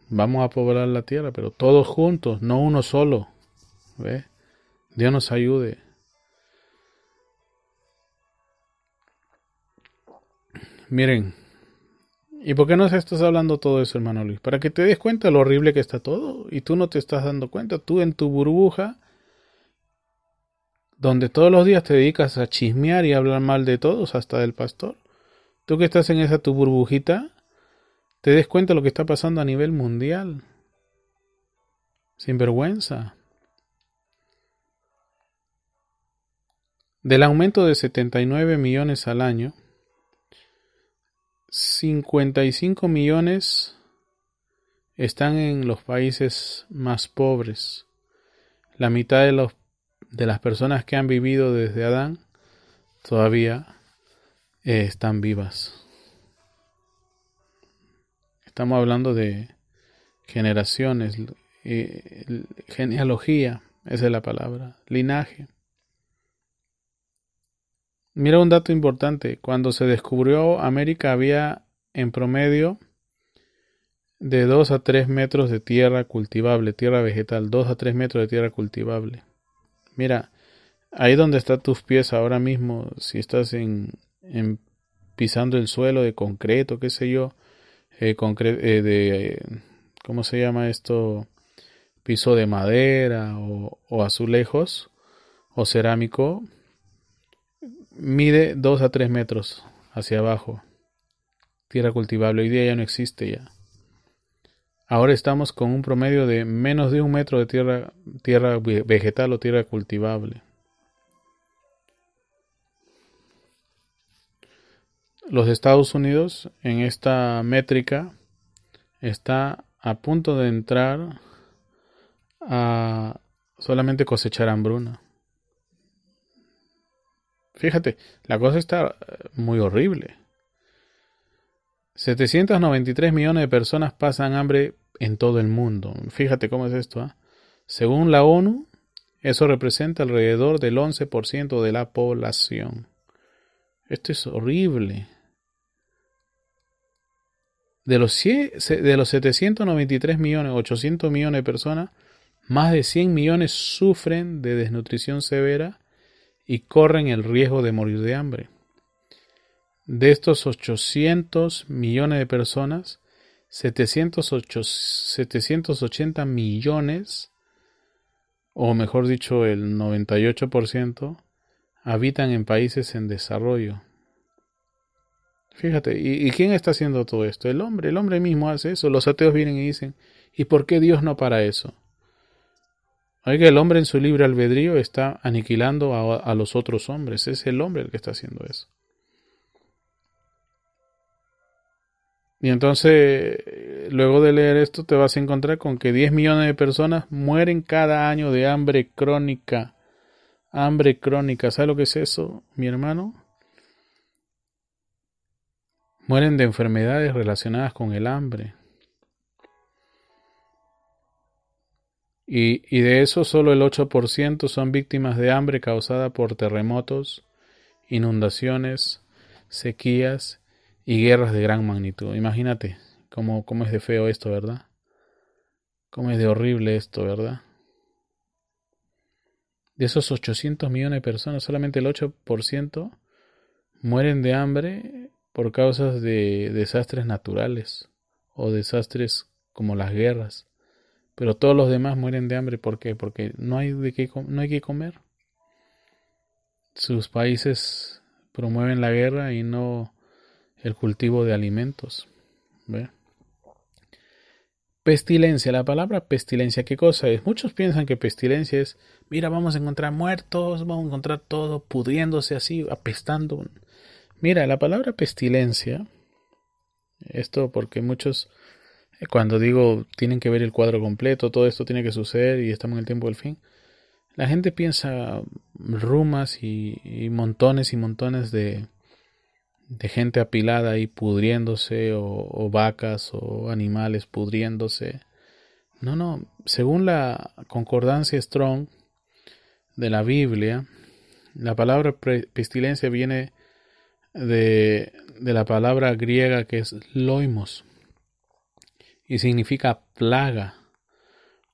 Vamos a poblar la tierra, pero todos juntos, no uno solo. ¿Ve? Dios nos ayude. Miren, ¿y por qué no se estás hablando todo eso, hermano Luis? Para que te des cuenta lo horrible que está todo y tú no te estás dando cuenta. Tú en tu burbuja donde todos los días te dedicas a chismear y hablar mal de todos, hasta del pastor. Tú que estás en esa tu burbujita, te des cuenta de lo que está pasando a nivel mundial. Sin vergüenza. Del aumento de 79 millones al año, 55 millones están en los países más pobres. La mitad de los de las personas que han vivido desde Adán todavía eh, están vivas. Estamos hablando de generaciones, eh, genealogía, esa es la palabra, linaje. Mira un dato importante, cuando se descubrió América había en promedio de 2 a 3 metros de tierra cultivable, tierra vegetal, 2 a 3 metros de tierra cultivable. Mira, ahí donde están tus pies ahora mismo, si estás en, pisando el suelo de concreto, qué sé yo, eh, eh, de, ¿cómo se llama esto? Piso de madera o, o azulejos o cerámico, mide 2 a 3 metros hacia abajo. Tierra cultivable, hoy día ya no existe ya. Ahora estamos con un promedio de menos de un metro de tierra, tierra vegetal o tierra cultivable. Los Estados Unidos en esta métrica está a punto de entrar a solamente cosechar hambruna. Fíjate, la cosa está muy horrible. 793 millones de personas pasan hambre en todo el mundo. Fíjate cómo es esto. ¿ah? Según la ONU, eso representa alrededor del 11% de la población. Esto es horrible. De los, de los 793 millones, 800 millones de personas, más de 100 millones sufren de desnutrición severa y corren el riesgo de morir de hambre. De estos 800 millones de personas, 780 millones, o mejor dicho, el 98%, habitan en países en desarrollo. Fíjate, ¿y, quién está haciendo todo esto? El hombre, el hombre mismo hace eso. Los ateos vienen y dicen, ¿y por qué Dios no para eso? Oiga, el hombre en su libre albedrío está aniquilando a los otros hombres. Es el hombre el que está haciendo eso. Y entonces, luego de leer esto, te vas a encontrar con que 10 millones de personas mueren cada año de hambre crónica. Hambre crónica. ¿Sabes lo que es eso, mi hermano? Mueren de enfermedades relacionadas con el hambre. Y, y de eso solo el 8% son víctimas de hambre causada por terremotos, inundaciones, sequías y guerras de gran magnitud. Imagínate cómo, cómo es de feo esto, ¿verdad? Cómo es de horrible esto, ¿verdad? De esos 800 millones de personas, solamente el 8% mueren de hambre por causas de desastres naturales o desastres como las guerras. Pero todos los demás mueren de hambre. ¿Por qué? Porque no hay, de qué, no hay que comer. Sus países promueven la guerra y no el cultivo de alimentos. Pestilencia, la palabra pestilencia, ¿qué cosa es? Muchos piensan que pestilencia es, mira, vamos a encontrar muertos, vamos a encontrar todo pudriéndose así, apestando. Mira, la palabra pestilencia, esto porque muchos, eh, cuando digo tienen que ver el cuadro completo, todo esto tiene que suceder y estamos en el tiempo del fin, la gente piensa rumas y montones y montones de, de gente apilada ahí pudriéndose o, vacas o animales pudriéndose. No, no, según la concordancia Strong de la Biblia, la palabra pestilencia viene de, de la palabra griega que es loimos y significa plaga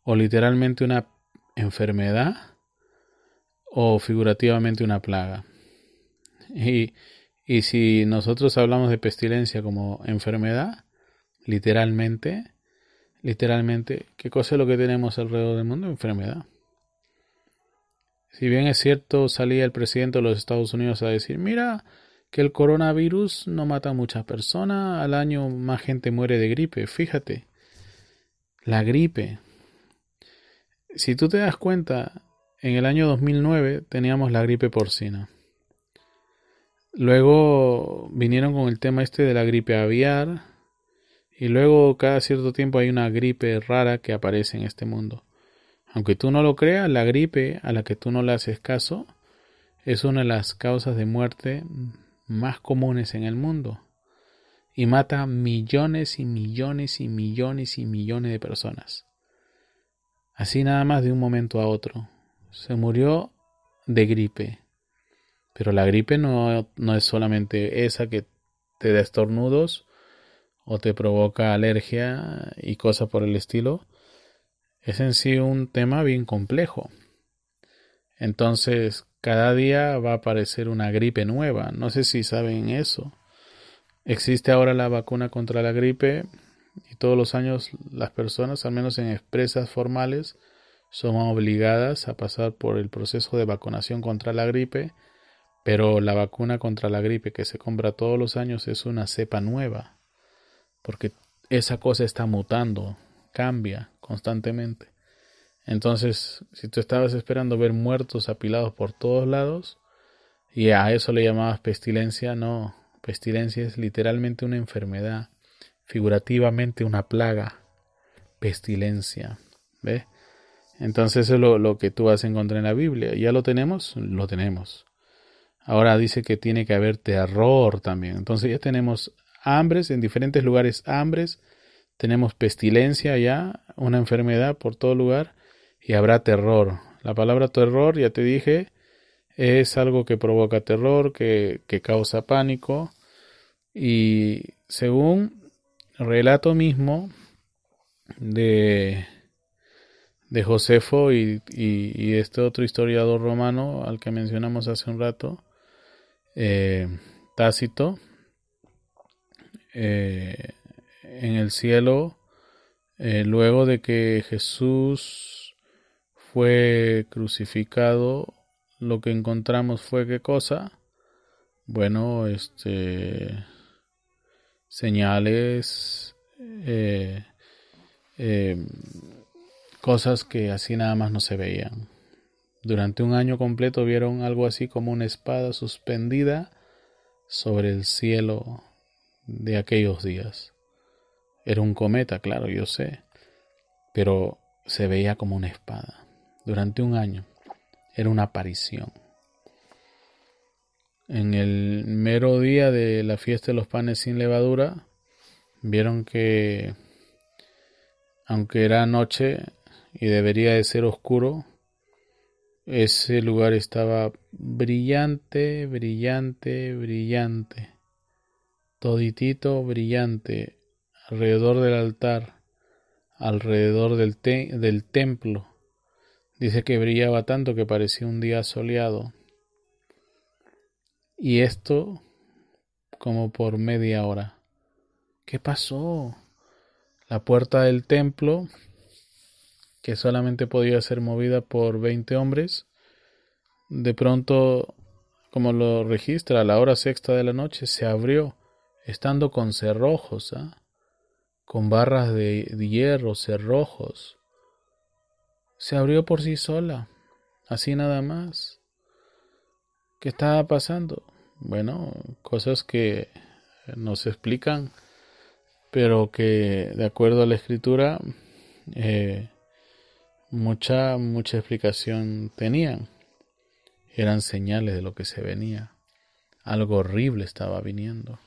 o literalmente una enfermedad o figurativamente una plaga. Y y si nosotros hablamos de pestilencia como enfermedad, literalmente, literalmente, ¿qué cosa es lo que tenemos alrededor del mundo? Enfermedad. Si bien es cierto, salía el presidente de los Estados Unidos a decir, mira, que el coronavirus no mata a muchas personas, al año más gente muere de gripe. Fíjate, la gripe. Si tú te das cuenta, en el año 2009 teníamos la gripe porcina. Luego vinieron con el tema este de la gripe aviar. Y luego cada cierto tiempo hay una gripe rara que aparece en este mundo. Aunque tú no lo creas, la gripe a la que tú no le haces caso es una de las causas de muerte más comunes en el mundo. Y mata millones y millones y millones y millones de personas. Así nada más de un momento a otro. Se murió de gripe. Pero la gripe no, no es solamente esa que te da estornudos o te provoca alergia y cosas por el estilo. Es en sí un tema bien complejo. Entonces, cada día va a aparecer una gripe nueva. No sé si saben eso. Existe ahora la vacuna contra la gripe y todos los años las personas, al menos en expresas formales, son obligadas a pasar por el proceso de vacunación contra la gripe pero la vacuna contra la gripe que se compra todos los años es una cepa nueva, porque esa cosa está mutando, cambia constantemente. Entonces, si tú estabas esperando ver muertos apilados por todos lados, y a eso le llamabas pestilencia, no, pestilencia es literalmente una enfermedad, figurativamente una plaga, pestilencia, ¿ves? Entonces eso es lo, lo que tú vas a encontrar en la Biblia. ¿Ya lo tenemos? Lo tenemos. Ahora dice que tiene que haber terror también. Entonces ya tenemos hambres en diferentes lugares, hambres, tenemos pestilencia ya, una enfermedad por todo lugar y habrá terror. La palabra terror, ya te dije, es algo que provoca terror, que, que causa pánico y según relato mismo de, de Josefo y, y este otro historiador romano al que mencionamos hace un rato, eh, Tácito, eh, en el cielo, eh, luego de que Jesús fue crucificado, lo que encontramos fue qué cosa? Bueno, este señales, cosas que así nada más no se veían. Durante un año completo vieron algo así como una espada suspendida sobre el cielo de aquellos días. Era un cometa, claro, yo sé, pero se veía como una espada. Durante un año era una aparición. En el mero día de la fiesta de los panes sin levadura, vieron que, aunque era noche y debería de ser oscuro, ese lugar estaba brillante, brillante, brillante. toditito brillante alrededor del altar, alrededor del, del templo. Dice que brillaba tanto que parecía un día soleado. Y esto como por media hora. ¿Qué pasó? La puerta del templo, que solamente podía ser movida por 20 hombres, de pronto, como lo registra a la hora sexta de la noche, se abrió, estando con cerrojos, ¿ah? con barras de hierro, cerrojos. Se abrió por sí sola, así nada más. ¿Qué estaba pasando? Bueno, cosas que nos explican, pero que de acuerdo a la escritura, eh, mucha, mucha explicación tenían. Eran señales de lo que se venía. Algo horrible estaba viniendo.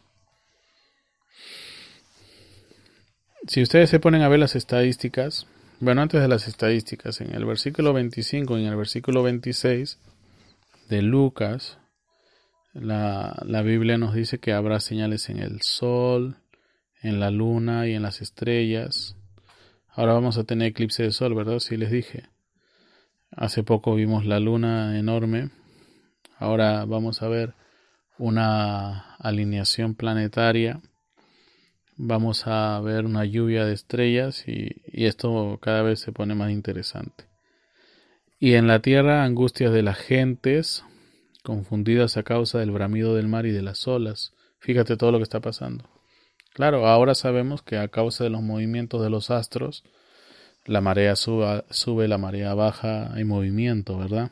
Si ustedes se ponen a ver las estadísticas, bueno, antes de las estadísticas, en el versículo 25 y en el versículo 26 de Lucas, la, la Biblia nos dice que habrá señales en el sol, en la luna y en las estrellas. Ahora vamos a tener eclipse de sol, ¿verdad? Sí les dije. Hace poco vimos la luna enorme. Ahora vamos a ver una alineación planetaria vamos a ver una lluvia de estrellas y, esto cada vez se pone más interesante. Y en la tierra angustias de las gentes, confundidas a causa del bramido del mar y de las olas. Fíjate todo lo que está pasando. Claro, ahora sabemos que a causa de los movimientos de los astros, la marea sube, la marea baja, hay movimiento, ¿verdad?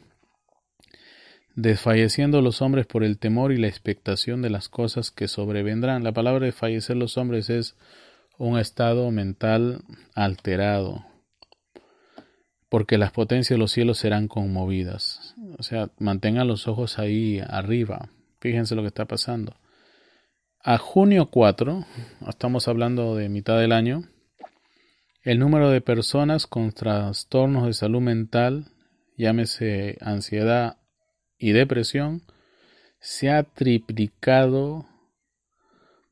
desfalleciendo los hombres por el temor y la expectación de las cosas que sobrevendrán. La palabra desfallecer los hombres es un estado mental alterado, porque las potencias de los cielos serán conmovidas. O sea, mantengan los ojos ahí arriba. Fíjense lo que está pasando. A junio 4, estamos hablando de mitad del año, el número de personas con trastornos de salud mental, llámese ansiedad, y depresión se ha triplicado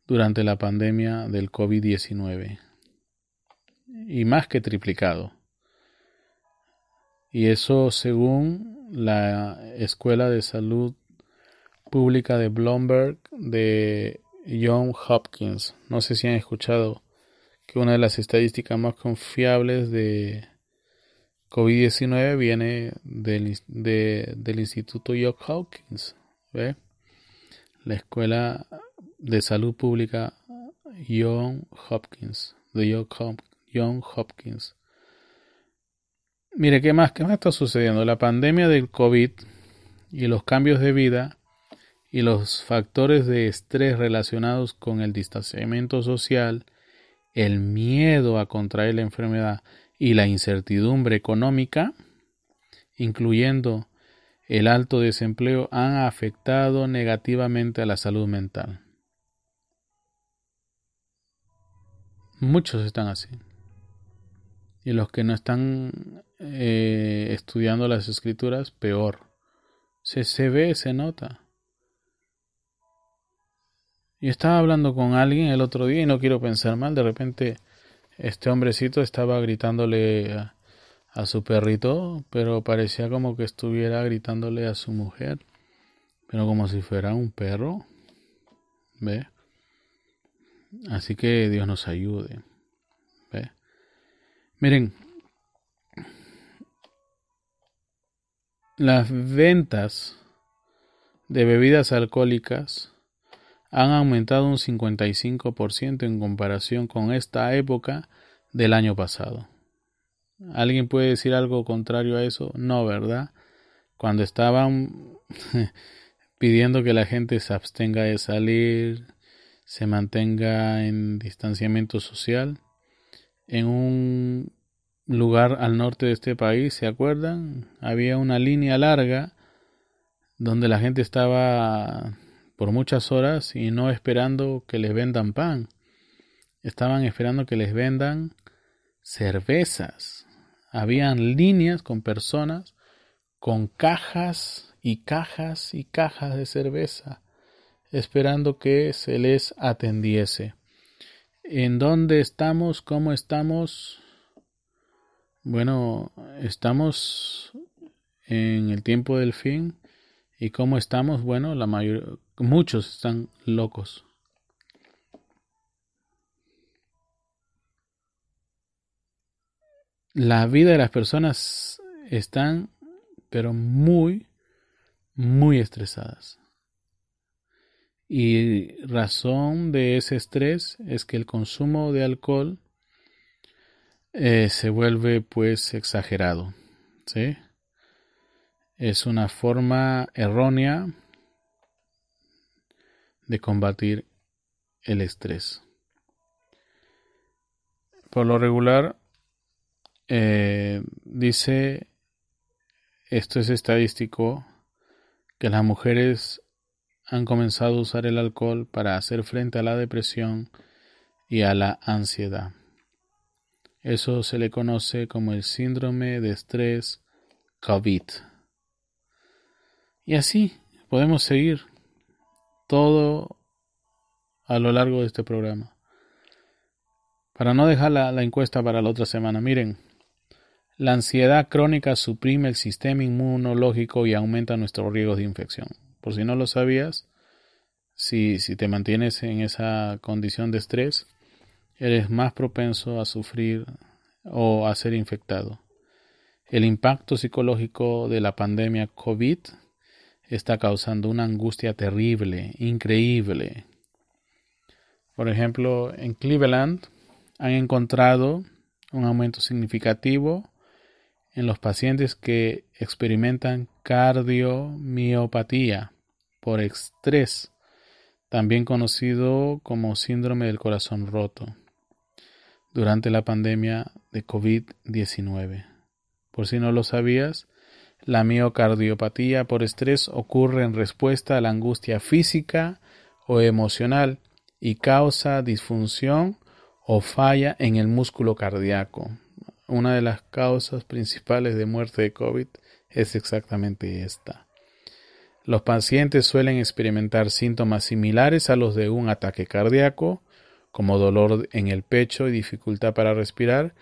durante la pandemia del COVID-19 y más que triplicado. Y eso según la Escuela de Salud Pública de Bloomberg de John Hopkins. No sé si han escuchado que una de las estadísticas más confiables de COVID-19 viene del, del Instituto John Hopkins, ¿ve? la Escuela de Salud Pública John Hopkins, de John Hopkins. Mire, ¿qué más, ¿qué más está sucediendo? La pandemia del COVID y los cambios de vida y los factores de estrés relacionados con el distanciamiento social, el miedo a contraer la enfermedad y la incertidumbre económica, incluyendo el alto desempleo, han afectado negativamente a la salud mental. Muchos están así. Y los que no están eh, estudiando las escrituras, peor. Se, se ve, se nota. Yo estaba hablando con alguien el otro día y no quiero pensar mal, de repente este hombrecito estaba gritándole a, su perrito, pero parecía como que estuviera gritándole a su mujer, pero como si fuera un perro. ¿Ve? Así que Dios nos ayude. ¿Ve? Miren, las ventas de bebidas alcohólicas han aumentado un 55% en comparación con esta época del año pasado. ¿Alguien puede decir algo contrario a eso? No, ¿verdad? Cuando estaban <laughs> pidiendo que la gente se abstenga de salir, se mantenga en distanciamiento social, en un lugar al norte de este país, ¿se acuerdan? Había una línea larga donde la gente estaba por muchas horas y no esperando que les vendan pan. Estaban esperando que les vendan cervezas. Habían líneas con personas con cajas y cajas y cajas de cerveza esperando que se les atendiese. ¿En dónde estamos? ¿Cómo estamos? Bueno, estamos en el tiempo del fin. ¿Y cómo estamos? Bueno, la mayor, muchos están locos. La vida de las personas están, pero muy, muy estresadas. Y razón de ese estrés es que el consumo de alcohol eh, se vuelve pues exagerado. ¿sí? Es una forma errónea de combatir el estrés. Por lo regular, eh, dice, esto es estadístico, que las mujeres han comenzado a usar el alcohol para hacer frente a la depresión y a la ansiedad. Eso se le conoce como el síndrome de estrés COVID. Y así podemos seguir todo a lo largo de este programa. Para no dejar la, la encuesta para la otra semana, miren, la ansiedad crónica suprime el sistema inmunológico y aumenta nuestros riesgos de infección. Por si no lo sabías, si, si te mantienes en esa condición de estrés, eres más propenso a sufrir o a ser infectado. El impacto psicológico de la pandemia COVID está causando una angustia terrible, increíble. Por ejemplo, en Cleveland han encontrado un aumento significativo en los pacientes que experimentan cardiomiopatía por estrés, también conocido como síndrome del corazón roto, durante la pandemia de COVID-19. Por si no lo sabías, la miocardiopatía por estrés ocurre en respuesta a la angustia física o emocional y causa disfunción o falla en el músculo cardíaco. Una de las causas principales de muerte de COVID es exactamente esta. Los pacientes suelen experimentar síntomas similares a los de un ataque cardíaco, como dolor en el pecho y dificultad para respirar,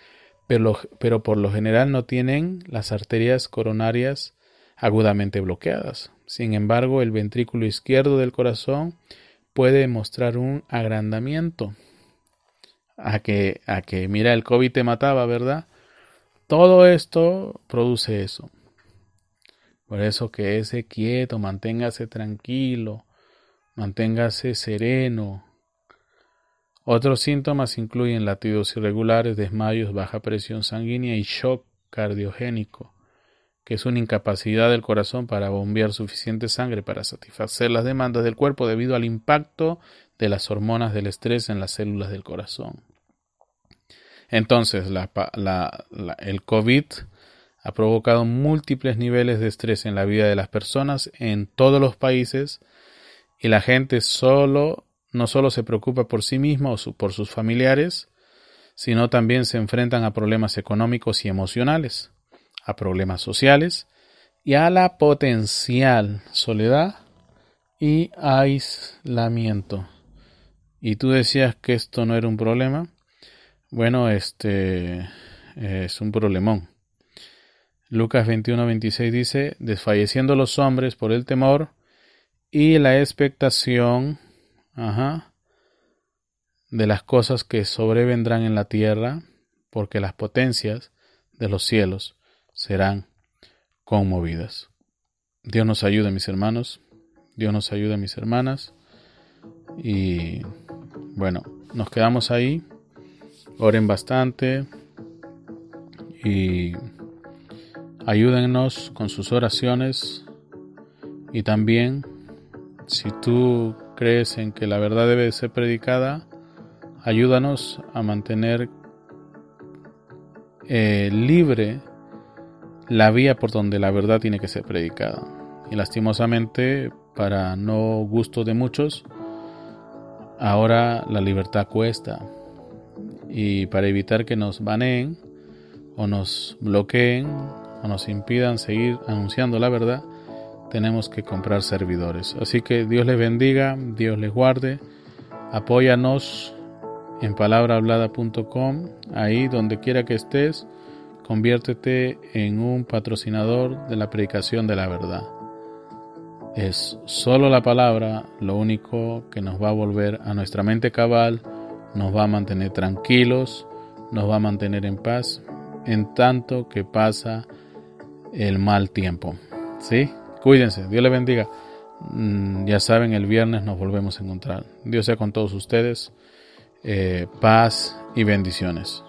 pero, pero, por lo general no tienen las arterias coronarias agudamente bloqueadas. Sin embargo, el ventrículo izquierdo del corazón puede mostrar un agrandamiento. A que, a que, mira, el COVID te mataba, ¿verdad? Todo esto produce eso. Por eso que ese quieto, manténgase tranquilo, manténgase sereno. Otros síntomas incluyen latidos irregulares, desmayos, baja presión sanguínea y shock cardiogénico, que es una incapacidad del corazón para bombear suficiente sangre para satisfacer las demandas del cuerpo debido al impacto de las hormonas del estrés en las células del corazón. Entonces, el COVID ha provocado múltiples niveles de estrés en la vida de las personas en todos los países y la gente solo no solo se preocupa por sí misma o por sus familiares, sino también se enfrentan a problemas económicos y emocionales, a problemas sociales y a la potencial soledad y aislamiento. Y tú decías que esto no era un problema. Bueno, este es un problemón. Lucas 21, 26 dice, desfalleciendo los hombres por el temor y la expectación de las cosas que sobrevendrán en la tierra, porque las potencias de los cielos serán conmovidas. Dios nos ayude, mis hermanos. Dios nos ayude, mis hermanas. Y bueno, nos quedamos ahí. Oren bastante. Y Ayúdennos con sus oraciones y también si tú crees en que la verdad debe ser predicada, ayúdanos a mantener eh, libre la vía por donde la verdad tiene que ser predicada. Y lastimosamente, para no gusto de muchos, ahora la libertad cuesta. Y para evitar que nos baneen o nos bloqueen, nos impidan seguir anunciando la verdad, tenemos que comprar servidores. Así que Dios les bendiga, Dios les guarde. Apóyanos en palabrahablada.com, ahí donde quiera que estés, conviértete en un patrocinador de la predicación de la verdad. Es solo la palabra lo único que nos va a volver a nuestra mente cabal, nos va a mantener tranquilos, nos va a mantener en paz, en tanto que pasa el mal tiempo. ¿Sí? Cuídense, Dios les bendiga. Mm, ya saben, el viernes nos volvemos a encontrar. Dios sea con todos ustedes. Eh, paz y bendiciones.